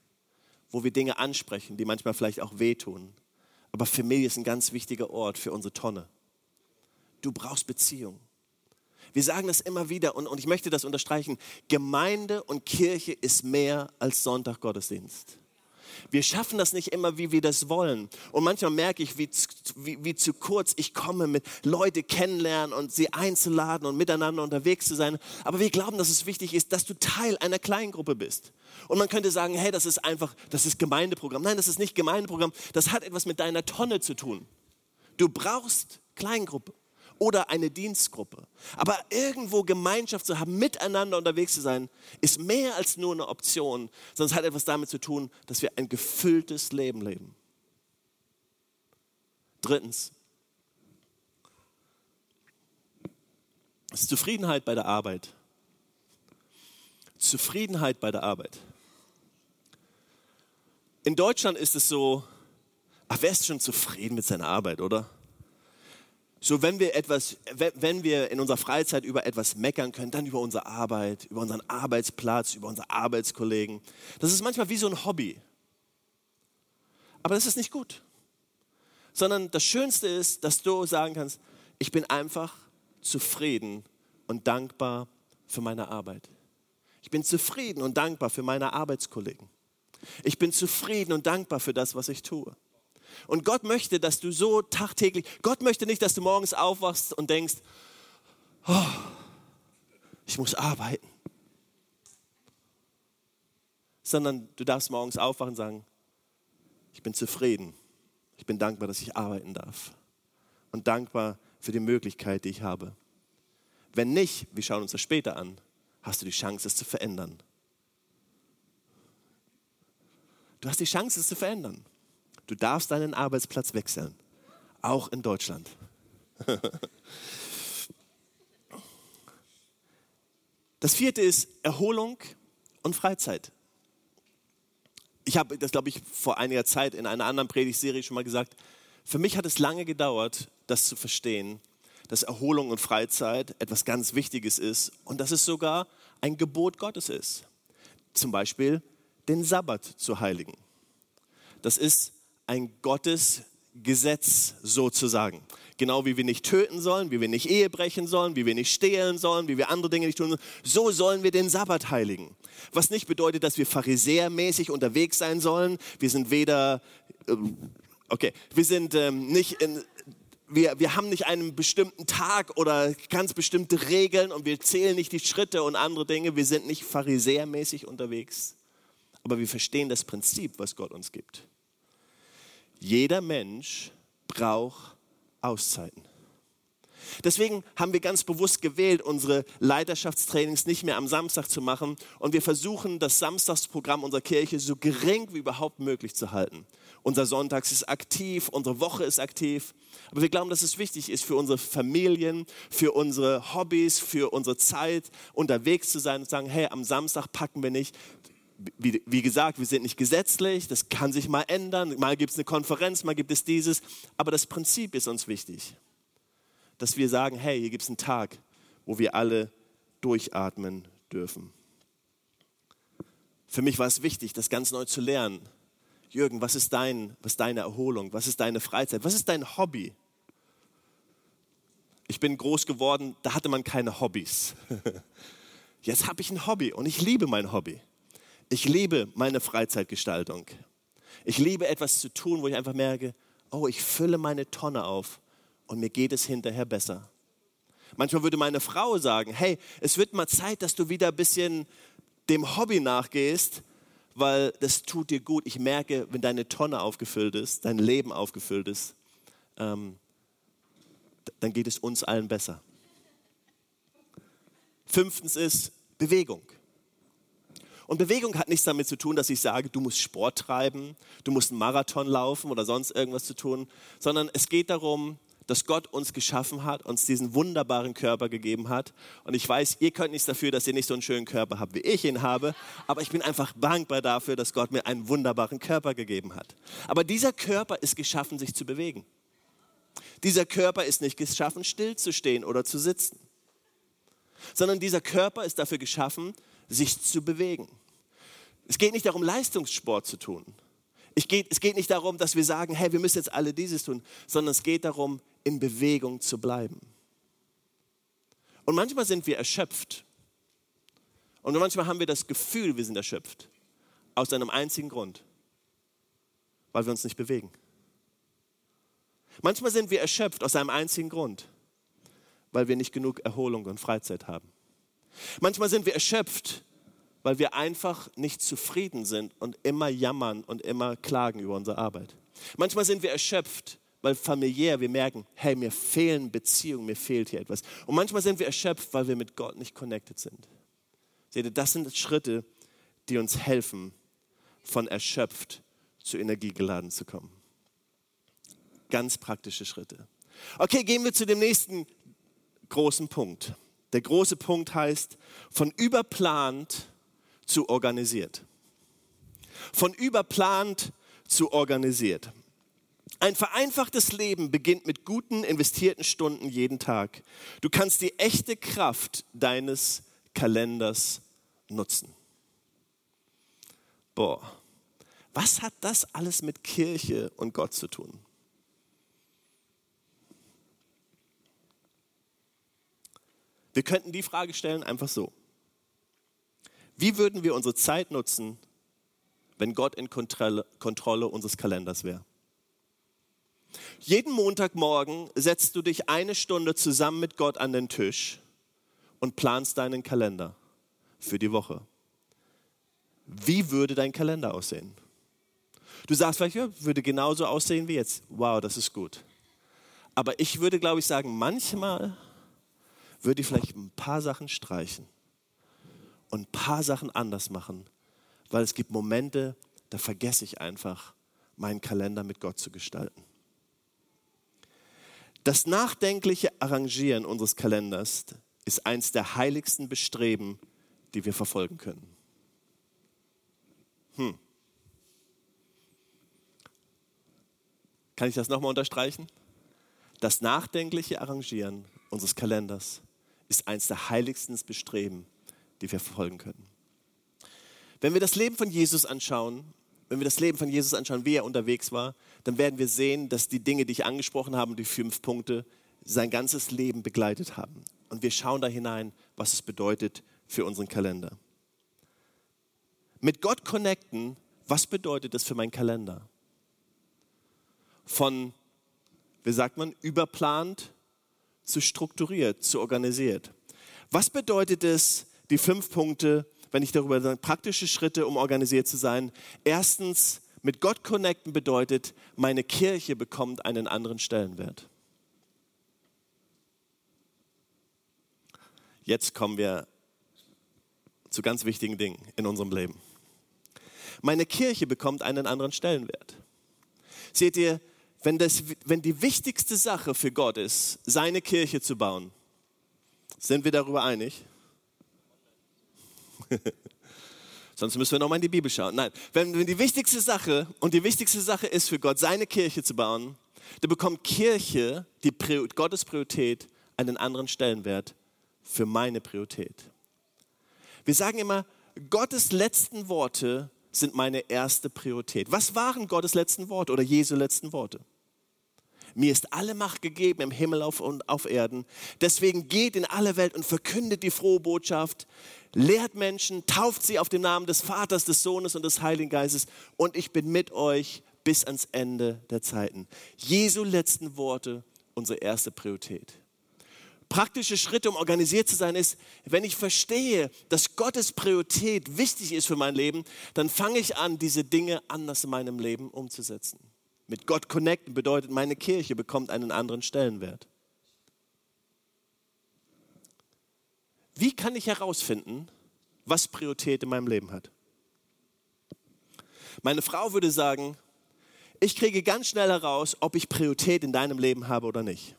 wo wir Dinge ansprechen, die manchmal vielleicht auch wehtun. Aber Familie ist ein ganz wichtiger Ort für unsere Tonne. Du brauchst Beziehung. Wir sagen das immer wieder und, und ich möchte das unterstreichen. Gemeinde und Kirche ist mehr als Sonntaggottesdienst. Wir schaffen das nicht immer, wie wir das wollen. Und manchmal merke ich, wie, wie, wie zu kurz ich komme, mit Leute kennenlernen und sie einzuladen und miteinander unterwegs zu sein. Aber wir glauben, dass es wichtig ist, dass du Teil einer Kleingruppe bist. Und man könnte sagen, hey, das ist einfach, das ist Gemeindeprogramm. Nein, das ist nicht Gemeindeprogramm. Das hat etwas mit deiner Tonne zu tun. Du brauchst Kleingruppe oder eine Dienstgruppe. Aber irgendwo Gemeinschaft zu haben, miteinander unterwegs zu sein, ist mehr als nur eine Option, sondern es hat etwas damit zu tun, dass wir ein gefülltes Leben leben. Drittens, ist Zufriedenheit bei der Arbeit Zufriedenheit bei der Arbeit. In Deutschland ist es so, ach, wer ist schon zufrieden mit seiner Arbeit, oder? So, wenn wir etwas, wenn wir in unserer Freizeit über etwas meckern können, dann über unsere Arbeit, über unseren Arbeitsplatz, über unsere Arbeitskollegen. Das ist manchmal wie so ein Hobby. Aber das ist nicht gut. Sondern das Schönste ist, dass du sagen kannst, ich bin einfach zufrieden und dankbar für meine Arbeit. Ich bin zufrieden und dankbar für meine Arbeitskollegen. Ich bin zufrieden und dankbar für das, was ich tue. Und Gott möchte, dass du so tagtäglich, Gott möchte nicht, dass du morgens aufwachst und denkst, oh, ich muss arbeiten. Sondern du darfst morgens aufwachen und sagen, ich bin zufrieden. Ich bin dankbar, dass ich arbeiten darf. Und dankbar für die Möglichkeit, die ich habe. Wenn nicht, wir schauen uns das später an, hast du die Chance, es zu verändern. Du hast die Chance, es zu verändern. Du darfst deinen Arbeitsplatz wechseln, auch in Deutschland. Das vierte ist Erholung und Freizeit. Ich habe das, glaube ich, vor einiger Zeit in einer anderen Predigtserie schon mal gesagt. Für mich hat es lange gedauert, das zu verstehen, dass Erholung und Freizeit etwas ganz Wichtiges ist und dass es sogar ein Gebot Gottes ist. Zum Beispiel den Sabbat zu heiligen. Das ist ein Gottesgesetz sozusagen. Genau wie wir nicht töten sollen, wie wir nicht Ehe brechen sollen, wie wir nicht stehlen sollen, wie wir andere Dinge nicht tun sollen, so sollen wir den Sabbat heiligen. Was nicht bedeutet, dass wir pharisäermäßig unterwegs sein sollen. Wir sind weder, ähm, okay, wir sind ähm, nicht in, wir, wir haben nicht einen bestimmten Tag oder ganz bestimmte Regeln und wir zählen nicht die Schritte und andere Dinge. Wir sind nicht pharisäermäßig unterwegs, aber wir verstehen das Prinzip, was Gott uns gibt. Jeder Mensch braucht Auszeiten. Deswegen haben wir ganz bewusst gewählt, unsere Leiterschaftstrainings nicht mehr am Samstag zu machen und wir versuchen, das Samstagsprogramm unserer Kirche so gering wie überhaupt möglich zu halten. Unser Sonntags ist aktiv, unsere Woche ist aktiv, aber wir glauben, dass es wichtig ist für unsere Familien, für unsere Hobbys, für unsere Zeit unterwegs zu sein und zu sagen, hey, am Samstag packen wir nicht wie, wie, gesagt, wir sind nicht gesetzlich, das kann sich mal ändern, mal gibt es eine Konferenz, mal gibt es dieses, aber das Prinzip ist uns wichtig, dass wir sagen, hey, hier gibt es einen Tag, wo wir alle durchatmen dürfen. Für mich war es wichtig, das ganz neu zu lernen. Jürgen, was ist, dein, was ist deine Erholung? Was ist deine Freizeit? Was ist dein Hobby? Ich bin groß geworden, da hatte man keine Hobbys. Jetzt habe ich ein Hobby und ich liebe mein Hobby. Ich liebe meine Freizeitgestaltung. Ich liebe etwas zu tun, wo ich einfach merke, oh, ich fülle meine Tonne auf und mir geht es hinterher besser. Manchmal würde meine Frau sagen, hey, es wird mal Zeit, dass du wieder ein bisschen dem Hobby nachgehst, weil das tut dir gut. Ich merke, wenn deine Tonne aufgefüllt ist, dein Leben aufgefüllt ist, ähm, dann geht es uns allen besser. Fünftens ist Bewegung. Und Bewegung hat nichts damit zu tun, dass ich sage, du musst Sport treiben, du musst einen Marathon laufen oder sonst irgendwas zu tun, sondern es geht darum, dass Gott uns geschaffen hat, uns diesen wunderbaren Körper gegeben hat. Und ich weiß, ihr könnt nichts dafür, dass ihr nicht so einen schönen Körper habt, wie ich ihn habe, aber ich bin einfach dankbar dafür, dass Gott mir einen wunderbaren Körper gegeben hat. Aber dieser Körper ist geschaffen, sich zu bewegen. Dieser Körper ist nicht geschaffen, stillzustehen oder zu sitzen, sondern dieser Körper ist dafür geschaffen, sich zu bewegen. Es geht nicht darum, Leistungssport zu tun. Geht, es geht nicht darum, dass wir sagen, hey, wir müssen jetzt alle dieses tun, sondern es geht darum, in Bewegung zu bleiben. Und manchmal sind wir erschöpft. Und manchmal haben wir das Gefühl, wir sind erschöpft. Aus einem einzigen Grund. Weil wir uns nicht bewegen. Manchmal sind wir erschöpft aus einem einzigen Grund. Weil wir nicht genug Erholung und Freizeit haben. Manchmal sind wir erschöpft, weil wir einfach nicht zufrieden sind und immer jammern und immer klagen über unsere Arbeit. Manchmal sind wir erschöpft, weil familiär wir merken, hey, mir fehlen Beziehungen, mir fehlt hier etwas. Und manchmal sind wir erschöpft, weil wir mit Gott nicht connected sind. Seht ihr, das sind Schritte, die uns helfen, von erschöpft zu Energie geladen zu kommen. Ganz praktische Schritte. Okay, gehen wir zu dem nächsten großen Punkt. Der große Punkt heißt, von überplant zu organisiert. Von überplant zu organisiert. Ein vereinfachtes Leben beginnt mit guten investierten Stunden jeden Tag. Du kannst die echte Kraft deines Kalenders nutzen. Boah, was hat das alles mit Kirche und Gott zu tun? Wir könnten die Frage stellen einfach so. Wie würden wir unsere Zeit nutzen, wenn Gott in Kontrolle, unseres Kalenders wäre? Jeden Montagmorgen setzt du dich eine Stunde zusammen mit Gott an den Tisch und planst deinen Kalender für die Woche. Wie würde dein Kalender aussehen? Du sagst vielleicht, ja, würde genauso aussehen wie jetzt. Wow, das ist gut. Aber ich würde, glaube ich, sagen, manchmal würde ich vielleicht ein paar Sachen streichen und ein paar Sachen anders machen, weil es gibt Momente, da vergesse ich einfach, meinen Kalender mit Gott zu gestalten. Das nachdenkliche Arrangieren unseres Kalenders ist eines der heiligsten Bestreben, die wir verfolgen können. Hm. Kann ich das nochmal unterstreichen? Das nachdenkliche Arrangieren unseres Kalenders ist eines der heiligsten Bestreben, die wir verfolgen können. Wenn wir das Leben von Jesus anschauen, wenn wir das Leben von Jesus anschauen, wie er unterwegs war, dann werden wir sehen, dass die Dinge, die ich angesprochen habe, die fünf Punkte, sein ganzes Leben begleitet haben. Und wir schauen da hinein, was es bedeutet für unseren Kalender. Mit Gott connecten, was bedeutet das für meinen Kalender? Von, wie sagt man, überplant zu strukturiert, zu organisiert. Was bedeutet es, die fünf Punkte, wenn ich darüber sage, praktische Schritte, um organisiert zu sein? Erstens, mit Gott connecten bedeutet, meine Kirche bekommt einen anderen Stellenwert. Jetzt kommen wir zu ganz wichtigen Dingen in unserem Leben. Meine Kirche bekommt einen anderen Stellenwert. Seht ihr, wenn, das, wenn die wichtigste Sache für Gott ist, seine Kirche zu bauen, sind wir darüber einig? Sonst müssen wir nochmal in die Bibel schauen. Nein, wenn, wenn die wichtigste Sache und die wichtigste Sache ist für Gott, seine Kirche zu bauen, dann bekommt Kirche, die Gottes Priorität, einen anderen Stellenwert für meine Priorität. Wir sagen immer, Gottes letzten Worte sind meine erste Priorität. Was waren Gottes letzten Worte oder Jesu letzten Worte? Mir ist alle Macht gegeben im Himmel und auf Erden. Deswegen geht in alle Welt und verkündet die frohe Botschaft, lehrt Menschen, tauft sie auf den Namen des Vaters, des Sohnes und des Heiligen Geistes und ich bin mit euch bis ans Ende der Zeiten. Jesu letzten Worte, unsere erste Priorität. Praktische Schritte, um organisiert zu sein, ist, wenn ich verstehe, dass Gottes Priorität wichtig ist für mein Leben, dann fange ich an, diese Dinge anders in meinem Leben umzusetzen. Mit Gott connecten bedeutet, meine Kirche bekommt einen anderen Stellenwert. Wie kann ich herausfinden, was Priorität in meinem Leben hat? Meine Frau würde sagen, ich kriege ganz schnell heraus, ob ich Priorität in deinem Leben habe oder nicht.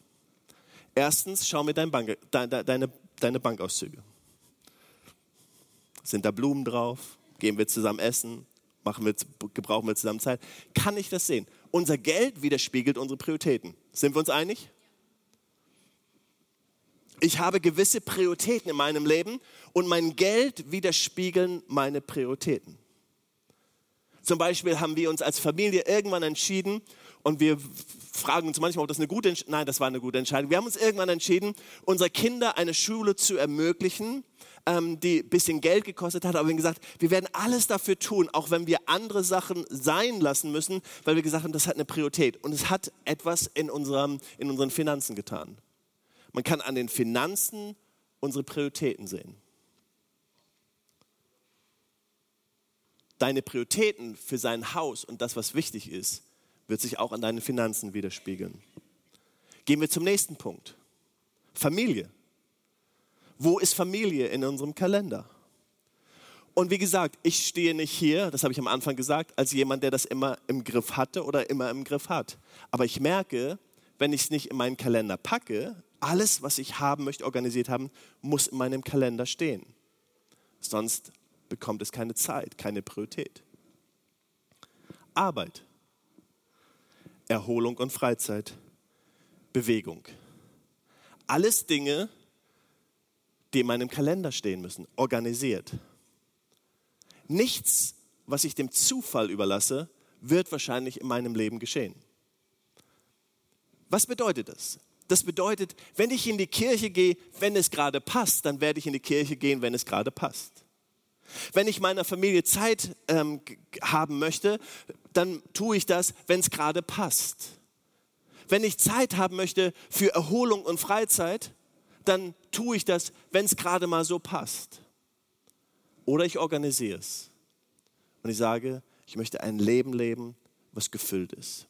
Erstens, schau mir dein Bank, deine, deine, deine Bankauszüge. Sind da Blumen drauf? Gehen wir zusammen essen? Machen wir, gebrauchen wir zusammen Zeit? Kann ich das sehen? Unser Geld widerspiegelt unsere Prioritäten. Sind wir uns einig? Ich habe gewisse Prioritäten in meinem Leben und mein Geld widerspiegeln meine Prioritäten. Zum Beispiel haben wir uns als Familie irgendwann entschieden und wir fragen uns manchmal, ob das eine gute Entscheidung Nein, das war eine gute Entscheidung. Wir haben uns irgendwann entschieden, unsere Kinder eine Schule zu ermöglichen, ähm, die ein bisschen Geld gekostet hat. Aber wir haben gesagt, wir werden alles dafür tun, auch wenn wir andere Sachen sein lassen müssen, weil wir gesagt haben, das hat eine Priorität. Und es hat etwas in, unserem, in unseren Finanzen getan. Man kann an den Finanzen unsere Prioritäten sehen. Deine Prioritäten für sein Haus und das, was wichtig ist, wird sich auch an deinen Finanzen widerspiegeln. Gehen wir zum nächsten Punkt. Familie. Wo ist Familie in unserem Kalender? Und wie gesagt, ich stehe nicht hier, das habe ich am Anfang gesagt, als jemand, der das immer im Griff hatte oder immer im Griff hat. Aber ich merke, wenn ich es nicht in meinen Kalender packe, alles, was ich haben möchte, organisiert haben, muss in meinem Kalender stehen. Sonst bekommt es keine Zeit, keine Priorität. Arbeit, Erholung und Freizeit, Bewegung. Alles Dinge, die in meinem Kalender stehen müssen, organisiert. Nichts, was ich dem Zufall überlasse, wird wahrscheinlich in meinem Leben geschehen. Was bedeutet das? Das bedeutet, wenn ich in die Kirche gehe, wenn es gerade passt, dann werde ich in die Kirche gehen, wenn es gerade passt. Wenn ich meiner Familie Zeit ähm, haben möchte, dann tue ich das, wenn es gerade passt. Wenn ich Zeit haben möchte für Erholung und Freizeit, dann tue ich das, wenn es gerade mal so passt. Oder ich organisiere es. Und ich sage, ich möchte ein Leben leben, was gefüllt ist.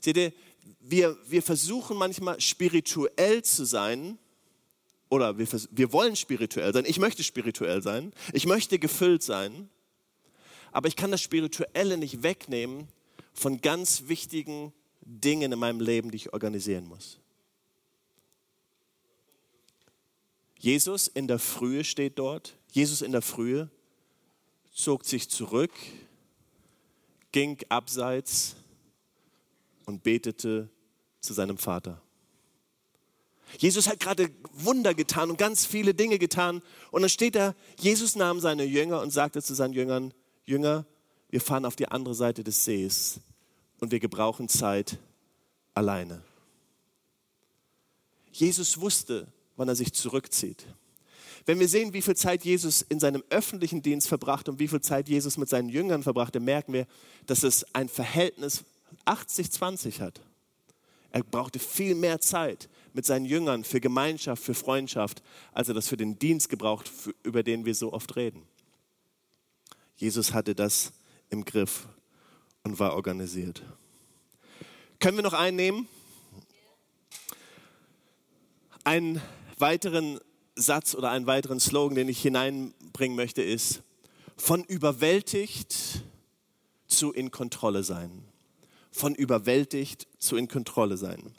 Seht ihr, wir, wir versuchen manchmal spirituell zu sein, oder wir, wir wollen spirituell sein. Ich möchte spirituell sein. Ich möchte gefüllt sein. Aber ich kann das Spirituelle nicht wegnehmen von ganz wichtigen Dingen in meinem Leben, die ich organisieren muss. Jesus in der Frühe steht dort. Jesus in der Frühe zog sich zurück, ging abseits und betete zu seinem Vater. Jesus hat gerade Wunder getan und ganz viele Dinge getan. Und dann steht da, Jesus nahm seine Jünger und sagte zu seinen Jüngern, Jünger, wir fahren auf die andere Seite des Sees und wir gebrauchen Zeit alleine. Jesus wusste, wann er sich zurückzieht. Wenn wir sehen, wie viel Zeit Jesus in seinem öffentlichen Dienst verbracht und wie viel Zeit Jesus mit seinen Jüngern verbrachte, merken wir, dass es ein Verhältnis 80-20 hat. Er brauchte viel mehr Zeit mit seinen Jüngern für Gemeinschaft, für Freundschaft, als er das für den Dienst gebraucht, über den wir so oft reden. Jesus hatte das im Griff und war organisiert. Können wir noch einen nehmen? Einen weiteren Satz oder einen weiteren Slogan, den ich hineinbringen möchte, ist, von überwältigt zu in Kontrolle sein. Von überwältigt zu in Kontrolle sein.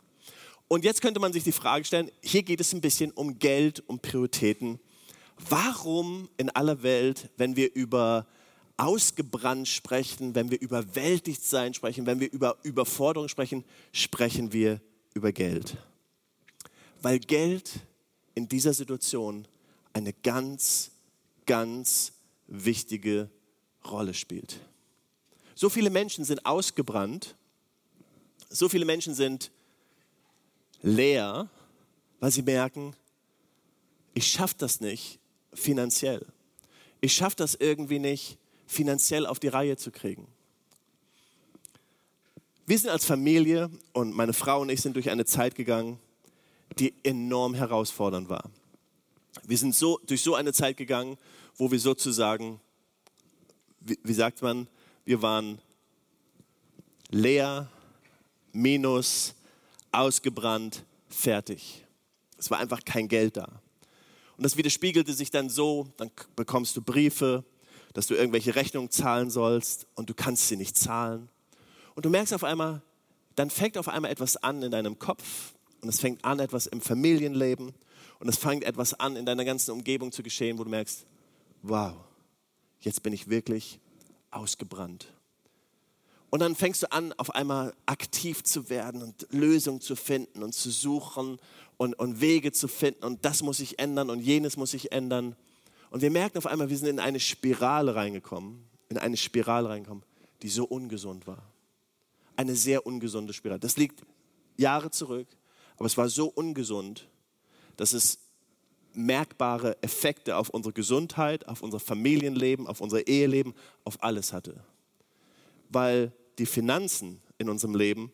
Und jetzt könnte man sich die Frage stellen, hier geht es ein bisschen um Geld, um Prioritäten. Warum in aller Welt, wenn wir über ausgebrannt sprechen, wenn wir über Weltigt sein sprechen, wenn wir über Überforderung sprechen, sprechen wir über Geld? Weil Geld in dieser Situation eine ganz, ganz wichtige Rolle spielt. So viele Menschen sind ausgebrannt, so viele Menschen sind leer, weil sie merken, ich schaffe das nicht finanziell. Ich schaffe das irgendwie nicht finanziell auf die Reihe zu kriegen. Wir sind als Familie und meine Frau und ich sind durch eine Zeit gegangen, die enorm herausfordernd war. Wir sind so, durch so eine Zeit gegangen, wo wir sozusagen, wie, wie sagt man, wir waren leer, minus, ausgebrannt, fertig. Es war einfach kein Geld da. Und das widerspiegelte sich dann so, dann bekommst du Briefe, dass du irgendwelche Rechnungen zahlen sollst und du kannst sie nicht zahlen. Und du merkst auf einmal, dann fängt auf einmal etwas an in deinem Kopf, und es fängt an, etwas im Familienleben und es fängt etwas an, in deiner ganzen Umgebung zu geschehen, wo du merkst, wow, jetzt bin ich wirklich ausgebrannt. Und dann fängst du an, auf einmal aktiv zu werden und Lösungen zu finden und zu suchen und, und Wege zu finden. Und das muss sich ändern und jenes muss sich ändern. Und wir merken auf einmal, wir sind in eine Spirale reingekommen, in eine Spirale reingekommen, die so ungesund war. Eine sehr ungesunde Spirale. Das liegt Jahre zurück. Aber es war so ungesund, dass es merkbare Effekte auf unsere Gesundheit, auf unser Familienleben, auf unser Eheleben, auf alles hatte. Weil die Finanzen in unserem Leben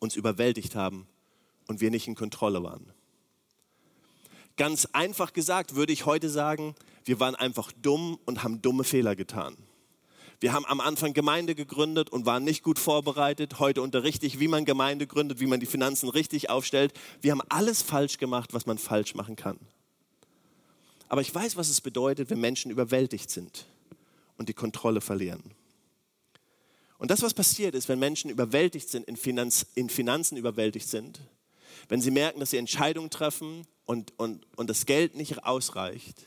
uns überwältigt haben und wir nicht in Kontrolle waren. Ganz einfach gesagt würde ich heute sagen, wir waren einfach dumm und haben dumme Fehler getan. Wir haben am Anfang Gemeinde gegründet und waren nicht gut vorbereitet. Heute unterrichte ich, wie man Gemeinde gründet, wie man die Finanzen richtig aufstellt. Wir haben alles falsch gemacht, was man falsch machen kann. Aber ich weiß, was es bedeutet, wenn Menschen überwältigt sind und die Kontrolle verlieren. Und das, was passiert ist, wenn Menschen überwältigt sind, in, Finanz, in Finanzen überwältigt sind, wenn sie merken, dass sie Entscheidungen treffen und, und, und das Geld nicht ausreicht,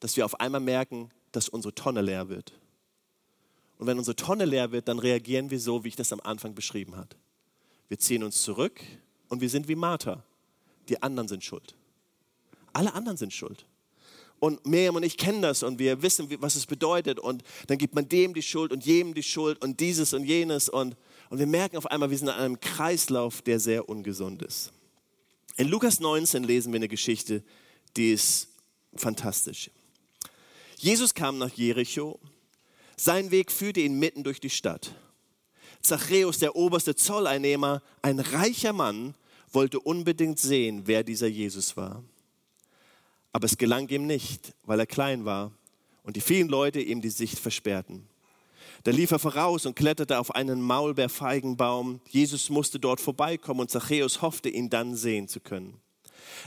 dass wir auf einmal merken, dass unsere Tonne leer wird. Und wenn unsere Tonne leer wird, dann reagieren wir so, wie ich das am Anfang beschrieben habe. Wir ziehen uns zurück und wir sind wie Martha. Die anderen sind schuld. Alle anderen sind schuld. Und Miriam und ich kennen das und wir wissen, was es bedeutet. Und dann gibt man dem die Schuld und jedem die Schuld und dieses und jenes. Und, und wir merken auf einmal, wir sind in einem Kreislauf, der sehr ungesund ist. In Lukas 19 lesen wir eine Geschichte, die ist fantastisch. Jesus kam nach Jericho. Sein Weg führte ihn mitten durch die Stadt. Zachäus, der oberste Zolleinnehmer, ein reicher Mann, wollte unbedingt sehen, wer dieser Jesus war. Aber es gelang ihm nicht, weil er klein war und die vielen Leute ihm die Sicht versperrten. Da lief er voraus und kletterte auf einen Maulbeerfeigenbaum. Jesus musste dort vorbeikommen und Zachäus hoffte, ihn dann sehen zu können.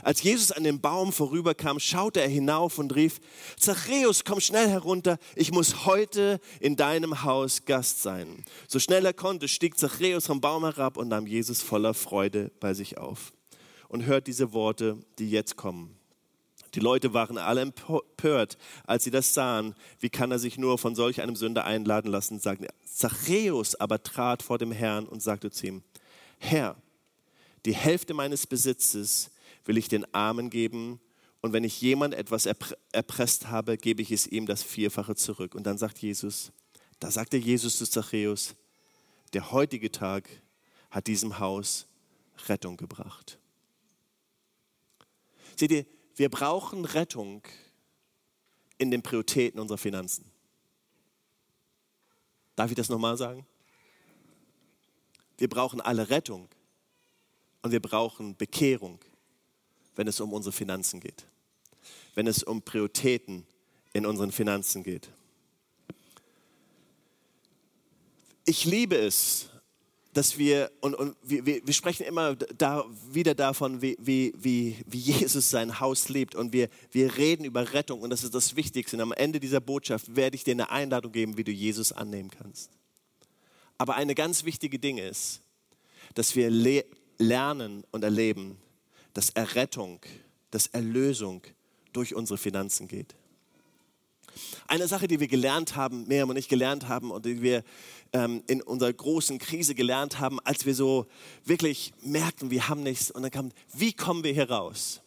Als Jesus an dem Baum vorüberkam, schaute er hinauf und rief, Zachäus, komm schnell herunter, ich muss heute in deinem Haus Gast sein. So schnell er konnte, stieg Zachäus vom Baum herab und nahm Jesus voller Freude bei sich auf. Und hört diese Worte, die jetzt kommen. Die Leute waren alle empört, als sie das sahen. Wie kann er sich nur von solch einem Sünder einladen lassen? Sagten Zachäus aber trat vor dem Herrn und sagte zu ihm: Herr, die Hälfte meines Besitzes will ich den Armen geben. Und wenn ich jemand etwas erpresst habe, gebe ich es ihm das Vierfache zurück. Und dann sagt Jesus, da sagte Jesus zu Zachäus, der heutige Tag hat diesem Haus Rettung gebracht. Seht ihr, wir brauchen Rettung in den Prioritäten unserer Finanzen. Darf ich das nochmal sagen? Wir brauchen alle Rettung und wir brauchen Bekehrung wenn es um unsere Finanzen geht, wenn es um Prioritäten in unseren Finanzen geht. Ich liebe es, dass wir, und, und wir, wir, sprechen immer da, wieder davon, wie, wie, wie, Jesus sein Haus lebt und wir, wir reden über Rettung und das ist das Wichtigste. Und am Ende dieser Botschaft werde ich dir eine Einladung geben, wie du Jesus annehmen kannst. Aber eine ganz wichtige Ding ist, dass wir lernen und erleben, dass Errettung, dass Erlösung durch unsere Finanzen geht. Eine Sache, die wir gelernt haben, Miriam und ich gelernt haben und die wir ähm, in unserer großen Krise gelernt haben, als wir so wirklich merkten, wir haben nichts und dann kam, wie kommen wir hier raus?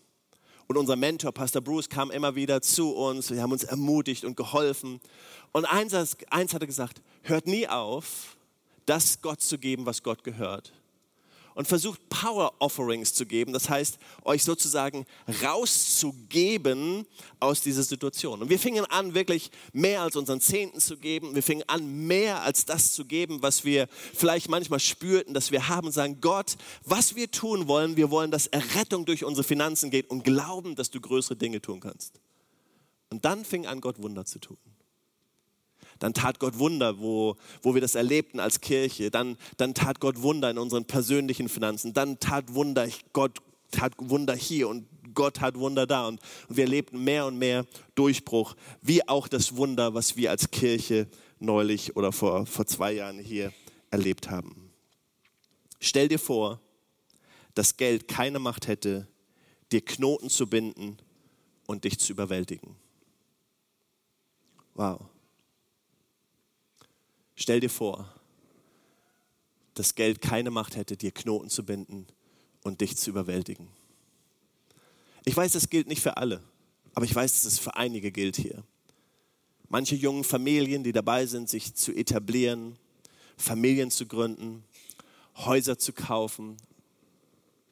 Und unser Mentor, Pastor Bruce, kam immer wieder zu uns, wir haben uns ermutigt und geholfen. Und eins, eins hat er gesagt, hört nie auf, das Gott zu geben, was Gott gehört und versucht Power Offerings zu geben, das heißt, euch sozusagen rauszugeben aus dieser Situation. Und wir fingen an, wirklich mehr als unseren Zehnten zu geben. Wir fingen an, mehr als das zu geben, was wir vielleicht manchmal spürten, dass wir haben, sagen, Gott, was wir tun wollen, wir wollen, dass Errettung durch unsere Finanzen geht und glauben, dass du größere Dinge tun kannst. Und dann fing an, Gott Wunder zu tun dann tat Gott Wunder, wo, wo wir das erlebten als Kirche. Dann, dann tat Gott Wunder in unseren persönlichen Finanzen. Dann tat Wunder, Gott tat Wunder hier und Gott hat Wunder da. Und, und wir erlebten mehr und mehr Durchbruch, wie auch das Wunder, was wir als Kirche neulich oder vor, vor zwei Jahren hier erlebt haben. Stell dir vor, dass Geld keine Macht hätte, dir Knoten zu binden und dich zu überwältigen. Wow. Stell dir vor, dass Geld keine Macht hätte, dir Knoten zu binden und dich zu überwältigen. Ich weiß, das gilt nicht für alle, aber ich weiß, dass es für einige gilt hier. Manche jungen Familien, die dabei sind, sich zu etablieren, Familien zu gründen, Häuser zu kaufen,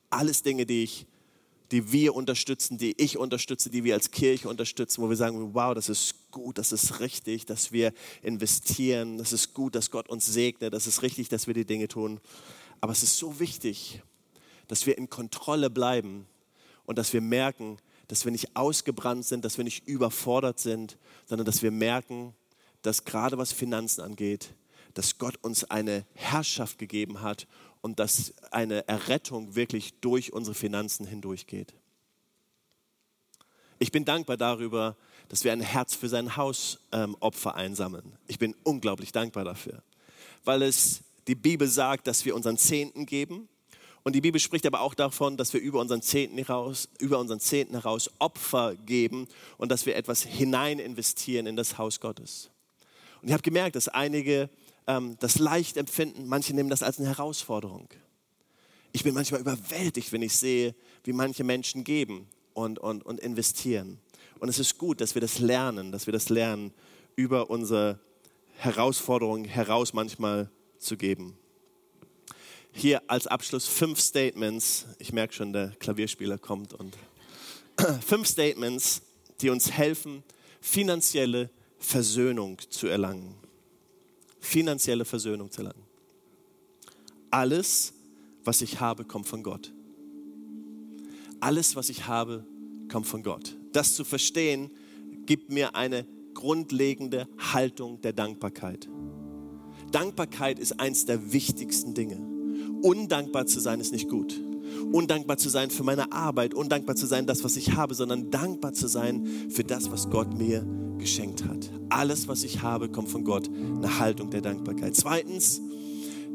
alles Dinge, die ich die wir unterstützen, die ich unterstütze, die wir als Kirche unterstützen, wo wir sagen, wow, das ist gut, das ist richtig, dass wir investieren, das ist gut, dass Gott uns segnet, das ist richtig, dass wir die Dinge tun. Aber es ist so wichtig, dass wir in Kontrolle bleiben und dass wir merken, dass wir nicht ausgebrannt sind, dass wir nicht überfordert sind, sondern dass wir merken, dass gerade was Finanzen angeht, dass Gott uns eine Herrschaft gegeben hat und dass eine Errettung wirklich durch unsere Finanzen hindurchgeht. Ich bin dankbar darüber, dass wir ein Herz für sein Haus ähm, Opfer einsammeln. Ich bin unglaublich dankbar dafür, weil es die Bibel sagt, dass wir unseren Zehnten geben Und die Bibel spricht aber auch davon, dass wir über unseren Zehnten heraus, über unseren Zehnten heraus Opfer geben und dass wir etwas hinein investieren in das Haus Gottes. Und ich habe gemerkt, dass einige ähm, das leicht empfinden, manche nehmen das als eine Herausforderung. Ich bin manchmal überwältigt, wenn ich sehe, wie manche Menschen geben und, und, und investieren. Und es ist gut, dass wir das lernen, dass wir das lernen, über unsere Herausforderungen heraus manchmal zu geben hier als Abschluss fünf Statements. Ich merke schon, der Klavierspieler kommt und fünf Statements, die uns helfen, finanzielle Versöhnung zu erlangen. Finanzielle Versöhnung zu erlangen. Alles, was ich habe, kommt von Gott. Alles, was ich habe, kommt von Gott. Das zu verstehen, gibt mir eine grundlegende Haltung der Dankbarkeit. Dankbarkeit ist eines der wichtigsten Dinge. Undankbar zu sein ist nicht gut. Undankbar zu sein für meine Arbeit, undankbar zu sein, das, was ich habe, sondern dankbar zu sein für das, was Gott mir geschenkt hat. Alles, was ich habe, kommt von Gott. Eine Haltung der Dankbarkeit. Zweitens,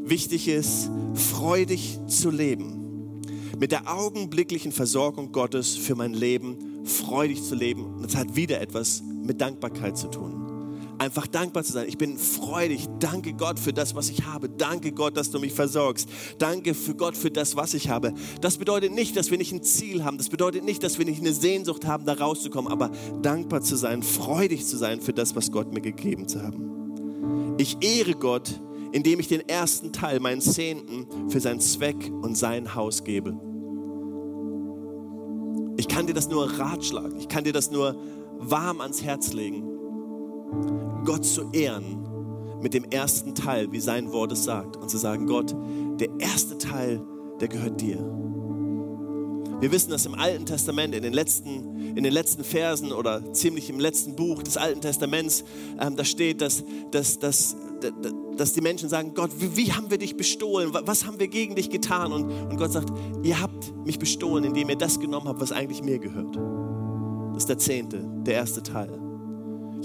wichtig ist, freudig zu leben. Mit der augenblicklichen Versorgung Gottes für mein Leben freudig zu leben. Das hat wieder etwas mit Dankbarkeit zu tun einfach dankbar zu sein. Ich bin freudig. Danke Gott für das, was ich habe. Danke Gott, dass du mich versorgst. Danke für Gott für das, was ich habe. Das bedeutet nicht, dass wir nicht ein Ziel haben. Das bedeutet nicht, dass wir nicht eine Sehnsucht haben, da rauszukommen. Aber dankbar zu sein, freudig zu sein für das, was Gott mir gegeben zu haben. Ich ehre Gott, indem ich den ersten Teil, meinen Zehnten, für seinen Zweck und sein Haus gebe. Ich kann dir das nur ratschlagen. Ich kann dir das nur warm ans Herz legen. Gott zu ehren mit dem ersten Teil, wie sein Wort es sagt. Und zu sagen, Gott, der erste Teil, der gehört dir. Wir wissen, dass im Alten Testament, in den letzten, in den letzten Versen oder ziemlich im letzten Buch des Alten Testaments, ähm, da steht, dass, dass, dass, dass die Menschen sagen, Gott, wie, wie, haben wir dich bestohlen? Was haben wir gegen dich getan? Und, und Gott sagt, ihr habt mich bestohlen, indem ihr das genommen habt, was eigentlich mir gehört. Das ist der zehnte, der erste Teil.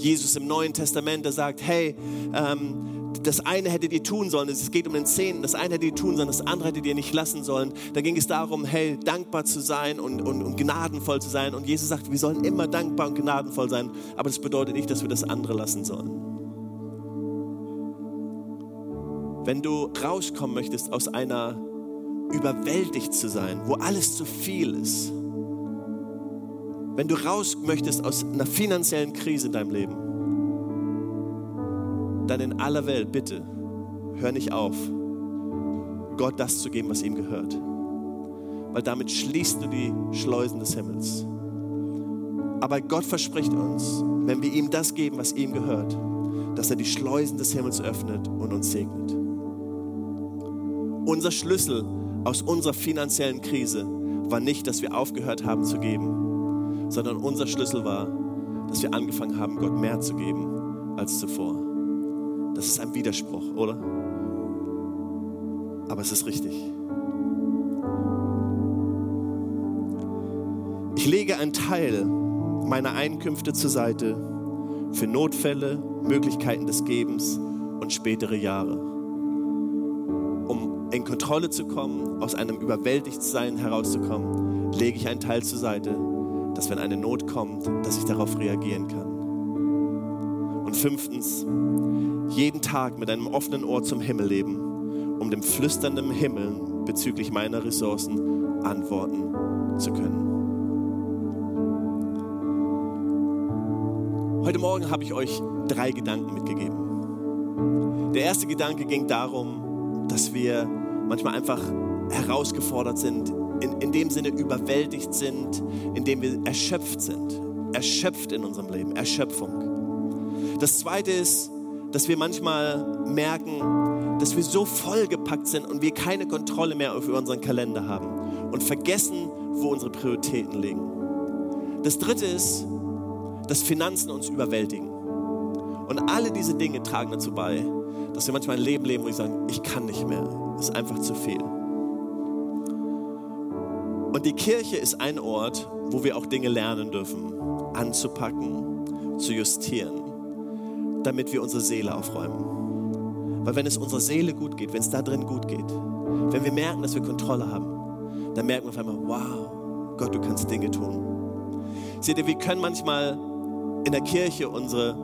Jesus im Neuen Testament, der sagt, hey, ähm, das eine hättet ihr tun sollen, es geht um den Zehnten, das eine hättet ihr tun sollen, das andere hättet ihr nicht lassen sollen. Da ging es darum, hey, dankbar zu sein und, und, und gnadenvoll zu sein. Und Jesus sagt, wir sollen immer dankbar und gnadenvoll sein, aber das bedeutet nicht, dass wir das andere lassen sollen. Wenn du rauskommen möchtest aus einer überwältigt zu sein, wo alles zu viel ist, wenn du raus möchtest aus einer finanziellen Krise in deinem Leben, dann in aller Welt bitte hör nicht auf, Gott das zu geben, was ihm gehört. Weil damit schließt du die Schleusen des Himmels. Aber Gott verspricht uns, wenn wir ihm das geben, was ihm gehört, dass er die Schleusen des Himmels öffnet und uns segnet. Unser Schlüssel aus unserer finanziellen Krise war nicht, dass wir aufgehört haben zu geben, sondern unser Schlüssel war, dass wir angefangen haben, Gott mehr zu geben als zuvor. Das ist ein Widerspruch, oder? Aber es ist richtig. Ich lege einen Teil meiner Einkünfte zur Seite für Notfälle, Möglichkeiten des Gebens und spätere Jahre. Um in Kontrolle zu kommen, aus einem Überwältigtsein herauszukommen, lege ich einen Teil zur Seite dass wenn eine Not kommt, dass ich darauf reagieren kann. Und fünftens, jeden Tag mit einem offenen Ohr zum Himmel leben, um dem flüsternden Himmel bezüglich meiner Ressourcen antworten zu können. Heute Morgen habe ich euch drei Gedanken mitgegeben. Der erste Gedanke ging darum, dass wir manchmal einfach herausgefordert sind, in, in dem Sinne überwältigt sind, in dem wir erschöpft sind. Erschöpft in unserem Leben, Erschöpfung. Das zweite ist, dass wir manchmal merken, dass wir so vollgepackt sind und wir keine Kontrolle mehr über unseren Kalender haben und vergessen, wo unsere Prioritäten liegen. Das dritte ist, dass Finanzen uns überwältigen. Und alle diese Dinge tragen dazu bei, dass wir manchmal ein Leben leben, wo wir sagen, ich kann nicht mehr, es ist einfach zu viel. Und die Kirche ist ein Ort, wo wir auch Dinge lernen dürfen, anzupacken, zu justieren, damit wir unsere Seele aufräumen. Weil wenn es unserer Seele gut geht, wenn es da drin gut geht, wenn wir merken, dass wir Kontrolle haben, dann merken wir auf einmal, wow, Gott, du kannst Dinge tun. Seht ihr, wir können manchmal in der Kirche unsere,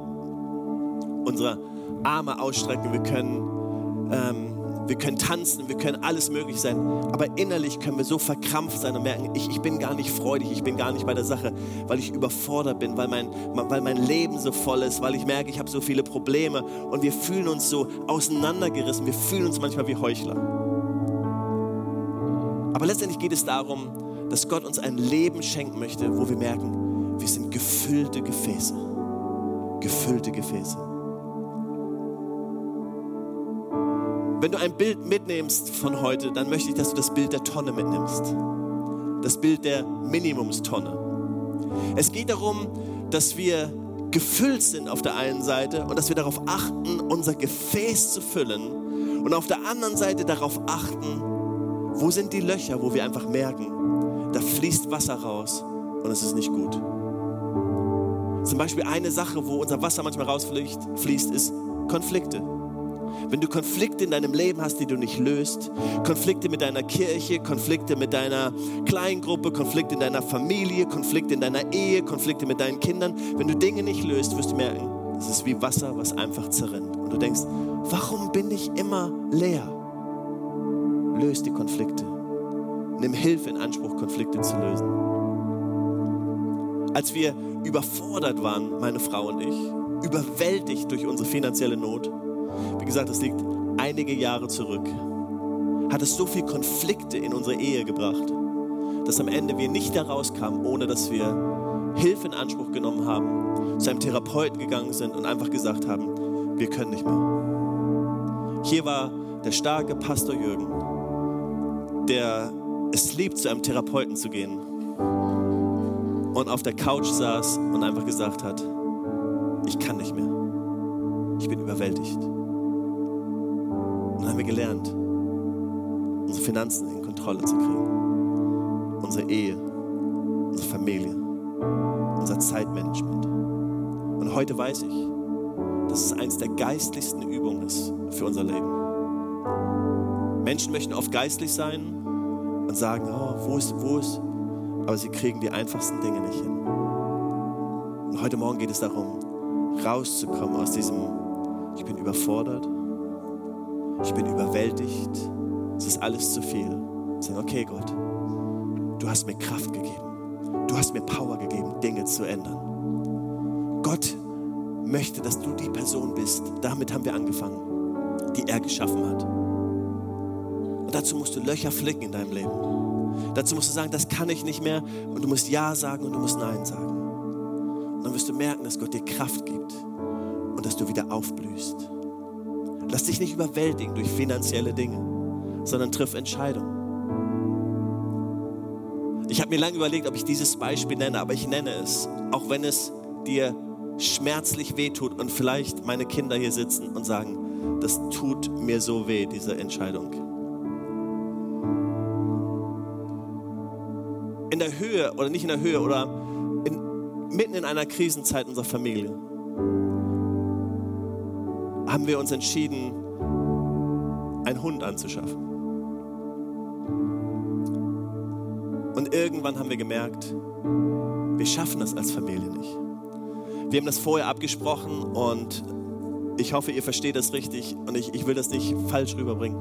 unsere Arme ausstrecken, wir können, ähm, wir können tanzen, wir können alles möglich sein, aber innerlich können wir so verkrampft sein und merken, ich, ich bin gar nicht freudig, ich bin gar nicht bei der Sache, weil ich überfordert bin, weil mein, weil mein Leben so voll ist, weil ich merke, ich habe so viele Probleme und wir fühlen uns so auseinandergerissen, wir fühlen uns manchmal wie Heuchler. Aber letztendlich geht es darum, dass Gott uns ein Leben schenken möchte, wo wir merken, wir sind gefüllte Gefäße. Gefüllte Gefäße. Wenn du ein Bild mitnimmst von heute, dann möchte ich, dass du das Bild der Tonne mitnimmst. Das Bild der Minimumstonne. Es geht darum, dass wir gefüllt sind auf der einen Seite und dass wir darauf achten, unser Gefäß zu füllen und auf der anderen Seite darauf achten, wo sind die Löcher, wo wir einfach merken, da fließt Wasser raus und es ist nicht gut. Zum Beispiel eine Sache, wo unser Wasser manchmal rausfließt, ist Konflikte. Wenn du Konflikte in deinem Leben hast, die du nicht löst, Konflikte mit deiner Kirche, Konflikte mit deiner Kleingruppe, Konflikte in deiner Familie, Konflikte in deiner Ehe, Konflikte mit deinen Kindern, wenn du Dinge nicht löst, wirst du merken, das ist wie Wasser, was einfach zerrinnt. Und du denkst, warum bin ich immer leer? Löst die Konflikte. Nimm Hilfe in Anspruch, Konflikte zu lösen. Als wir überfordert waren, meine Frau und ich, überwältigt durch unsere finanzielle Not, wie gesagt, das liegt einige Jahre zurück, hat es so viele Konflikte in unsere Ehe gebracht, dass am Ende wir nicht da rauskamen, ohne dass wir Hilfe in Anspruch genommen haben, zu einem Therapeuten gegangen sind und einfach gesagt haben, wir können nicht mehr. Hier war der starke Pastor Jürgen, der es liebt, zu einem Therapeuten zu gehen und auf der Couch saß und einfach gesagt hat, ich kann nicht mehr. Ich bin überwältigt. Dann haben wir gelernt, unsere Finanzen in Kontrolle zu kriegen. Unsere Ehe, unsere Familie, unser Zeitmanagement. Und heute weiß ich, dass es eines der geistlichsten Übungen ist für unser Leben. Menschen möchten oft geistlich sein und sagen, oh, wo ist, wo ist, aber sie kriegen die einfachsten Dinge nicht hin. Und heute Morgen geht es darum, rauszukommen aus diesem, ich bin überfordert, ich bin überwältigt, es ist alles zu viel. Sagen, okay Gott, du hast mir Kraft gegeben, du hast mir Power gegeben, Dinge zu ändern. Gott möchte, dass du die Person bist, damit haben wir angefangen, die er geschaffen hat. Und dazu musst du Löcher flicken in deinem Leben. Dazu musst du sagen, das kann ich nicht mehr. Und du musst Ja sagen und du musst Nein sagen. Und dann wirst du merken, dass Gott dir Kraft gibt und dass du wieder aufblühst. Lass dich nicht überwältigen durch finanzielle Dinge, sondern triff Entscheidungen. Ich habe mir lange überlegt, ob ich dieses Beispiel nenne, aber ich nenne es, auch wenn es dir schmerzlich wehtut und vielleicht meine Kinder hier sitzen und sagen, das tut mir so weh, diese Entscheidung. In der Höhe oder nicht in der Höhe oder in, mitten in einer Krisenzeit unserer Familie haben wir uns entschieden, einen Hund anzuschaffen. Und irgendwann haben wir gemerkt, wir schaffen das als Familie nicht. Wir haben das vorher abgesprochen und ich hoffe, ihr versteht das richtig und ich, ich will das nicht falsch rüberbringen.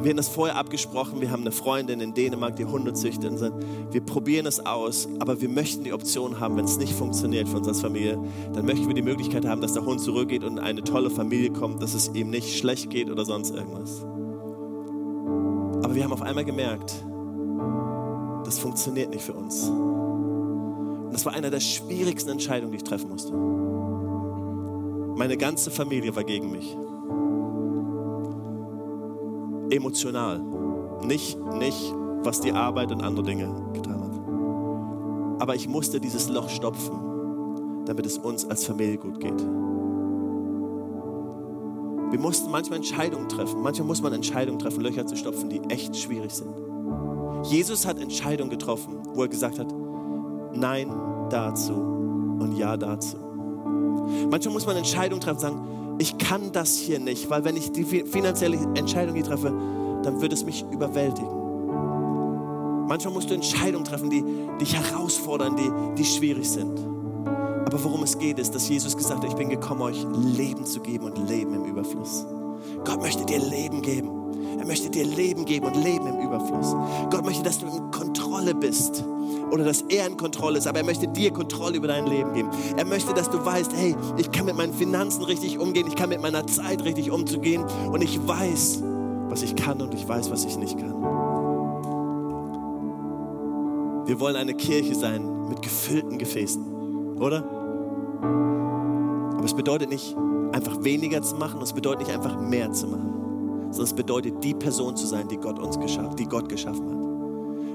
Und wir haben das vorher abgesprochen. Wir haben eine Freundin in Dänemark, die Hunde züchtet. Wir probieren es aus, aber wir möchten die Option haben, wenn es nicht funktioniert für uns als Familie, dann möchten wir die Möglichkeit haben, dass der Hund zurückgeht und in eine tolle Familie kommt, dass es ihm nicht schlecht geht oder sonst irgendwas. Aber wir haben auf einmal gemerkt, das funktioniert nicht für uns. Und das war eine der schwierigsten Entscheidungen, die ich treffen musste. Meine ganze Familie war gegen mich emotional. Nicht, nicht, was die Arbeit und andere Dinge getan hat. Aber ich musste dieses Loch stopfen, damit es uns als Familie gut geht. Wir mussten manchmal Entscheidungen treffen. Manchmal muss man Entscheidungen treffen, Löcher zu stopfen, die echt schwierig sind. Jesus hat Entscheidungen getroffen, wo er gesagt hat, nein dazu und ja dazu. Manchmal muss man Entscheidungen treffen, sagen, ich kann das hier nicht, weil wenn ich die finanzielle Entscheidung hier treffe, dann wird es mich überwältigen. Manchmal musst du Entscheidungen treffen, die dich herausfordern, die, die schwierig sind. Aber worum es geht, ist, dass Jesus gesagt hat, ich bin gekommen, euch Leben zu geben und Leben im Überfluss. Gott möchte dir Leben geben. Er möchte dir Leben geben und Leben im Überfluss. Gott möchte, dass du in Kontrolle bist oder dass er in Kontrolle ist, aber er möchte dir Kontrolle über dein Leben geben. Er möchte, dass du weißt, hey, ich kann mit meinen Finanzen richtig umgehen, ich kann mit meiner Zeit richtig umzugehen und ich weiß, was ich kann und ich weiß, was ich nicht kann. Wir wollen eine Kirche sein mit gefüllten Gefäßen, oder? Aber es bedeutet nicht, einfach weniger zu machen, es bedeutet nicht einfach mehr zu machen, sondern es bedeutet, die Person zu sein, die Gott uns geschaffen, die Gott geschaffen hat.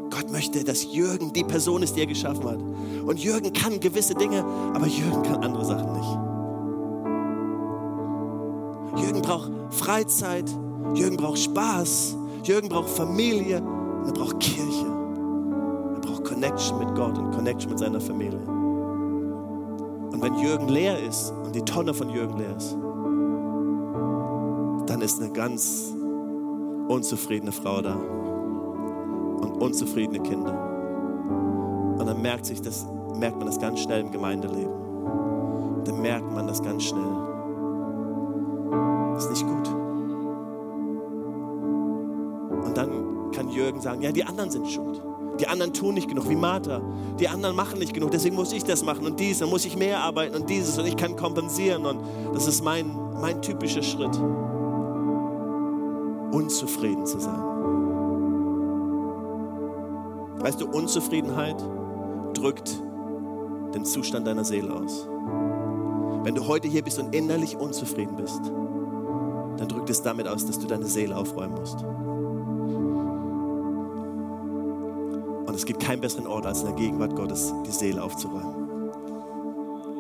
Gott möchte, dass Jürgen die Person ist, die er geschaffen hat. Und Jürgen kann gewisse Dinge, aber Jürgen kann andere Sachen nicht. Jürgen braucht Freizeit, Jürgen braucht Spaß, Jürgen braucht Familie er braucht Kirche. Er braucht Connection mit Gott und Connection mit seiner Familie. Und wenn Jürgen leer ist und die Tonne von Jürgen leer ist, dann ist eine ganz unzufriedene Frau da und unzufriedene Kinder. Und dann merkt, sich das, merkt man das ganz schnell im Gemeindeleben. Dann merkt man das ganz schnell. Das ist nicht gut. Und dann kann Jürgen sagen, ja, die anderen sind schuld. Die anderen tun nicht genug, wie Martha. Die anderen machen nicht genug, deswegen muss ich das machen und dies, dann muss ich mehr arbeiten und dieses und ich kann kompensieren und das ist mein, mein typischer Schritt. Unzufrieden zu sein. Weißt du, Unzufriedenheit drückt den Zustand deiner Seele aus. Wenn du heute hier bist und innerlich unzufrieden bist, dann drückt es damit aus, dass du deine Seele aufräumen musst. Und es gibt keinen besseren Ort, als in der Gegenwart Gottes die Seele aufzuräumen.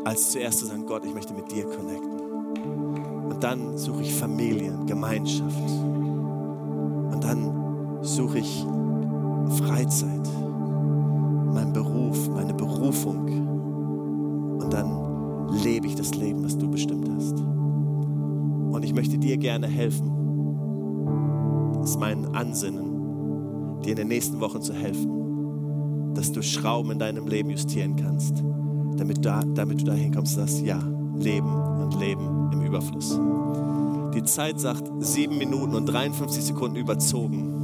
Als zuerst zu sagen, Gott, ich möchte mit dir connecten. Und dann suche ich Familien, Gemeinschaft. Und dann suche ich Freizeit, mein Beruf, meine Berufung. Und dann lebe ich das Leben, was du bestimmt hast. Und ich möchte dir gerne helfen. Das ist mein Ansinnen, dir in den nächsten Wochen zu helfen, dass du Schrauben in deinem Leben justieren kannst, damit, da, damit du dahin kommst, dass ja, Leben und Leben im Überfluss. Die Zeit sagt sieben Minuten und 53 Sekunden überzogen.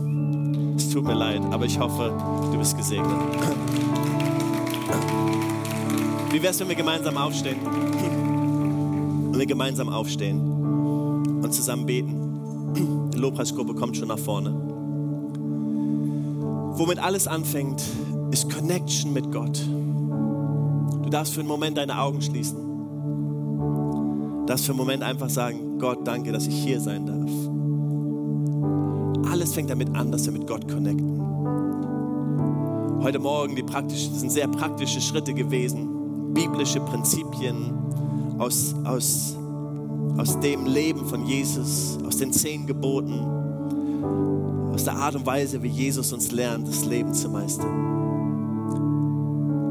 Tut mir leid, aber ich hoffe, du bist gesegnet. Wie wäre es, wenn wir gemeinsam aufstehen? Und wir gemeinsam aufstehen und zusammen beten. Die Lobpreisgruppe kommt schon nach vorne. Womit alles anfängt, ist Connection mit Gott. Du darfst für einen Moment deine Augen schließen. Du darfst für einen Moment einfach sagen, Gott, danke, dass ich hier sein darf alles fängt damit an, dass wir mit Gott connecten. Heute Morgen, die praktisch, das sind sehr praktische Schritte gewesen, biblische Prinzipien aus, aus, aus dem Leben von Jesus, aus den zehn Geboten, aus der Art und Weise, wie Jesus uns lernt, das Leben zu meistern.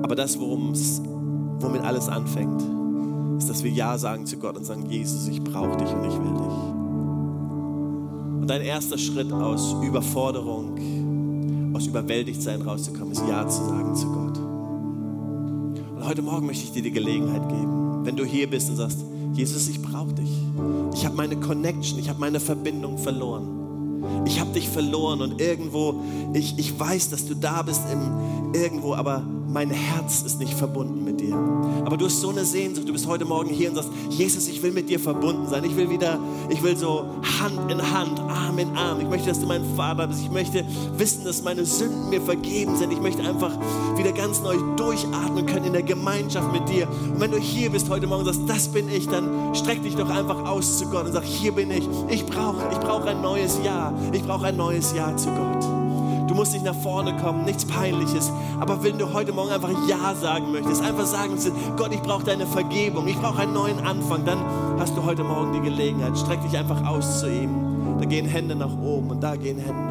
Aber das, womit alles anfängt, ist, dass wir Ja sagen zu Gott und sagen, Jesus, ich brauche dich und ich will dich dein erster Schritt aus Überforderung, aus Überwältigtsein rauszukommen, ist Ja zu sagen zu Gott. Und heute Morgen möchte ich dir die Gelegenheit geben, wenn du hier bist und sagst, Jesus, ich brauche dich. Ich habe meine Connection, ich habe meine Verbindung verloren. Ich habe dich verloren und irgendwo, ich, ich weiß, dass du da bist im, irgendwo, aber mein Herz ist nicht verbunden mit dir. Aber du hast so eine Sehnsucht, du bist heute Morgen hier und sagst, Jesus, ich will mit dir verbunden sein. Ich will wieder, ich will so Hand in Hand, Arm in Arm. Ich möchte, dass du mein Vater bist. Ich möchte wissen, dass meine Sünden mir vergeben sind. Ich möchte einfach wieder ganz neu durchatmen können in der Gemeinschaft mit dir. Und wenn du hier bist heute Morgen und sagst, das bin ich, dann streck dich doch einfach aus zu Gott und sag, hier bin ich. Ich brauche ich brauch ein neues Ja. Ich brauche ein neues Ja zu Gott. Du musst nicht nach vorne kommen, nichts Peinliches. Aber wenn du heute Morgen einfach Ja sagen möchtest, einfach sagen Gott, ich brauche deine Vergebung, ich brauche einen neuen Anfang, dann hast du heute Morgen die Gelegenheit. Streck dich einfach aus zu ihm. Da gehen Hände nach oben und da gehen Hände nach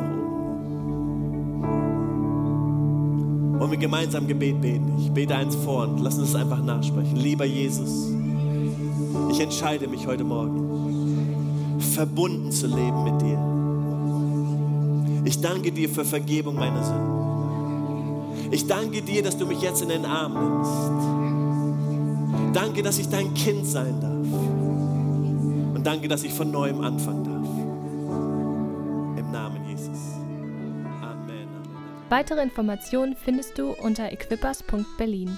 oben. Wollen wir gemeinsam Gebet beten? Ich bete eins vor und lass uns einfach nachsprechen. Lieber Jesus, ich entscheide mich heute Morgen, verbunden zu leben mit dir Ich danke dir für Vergebung meiner Sünden. Ich danke dir, dass du mich jetzt in den Arm nimmst. Danke, dass ich dein Kind sein darf. Und danke, dass ich von neuem anfangen darf. Im Namen Jesus. Amen. Weitere Informationen findest du unter equippers.berlin.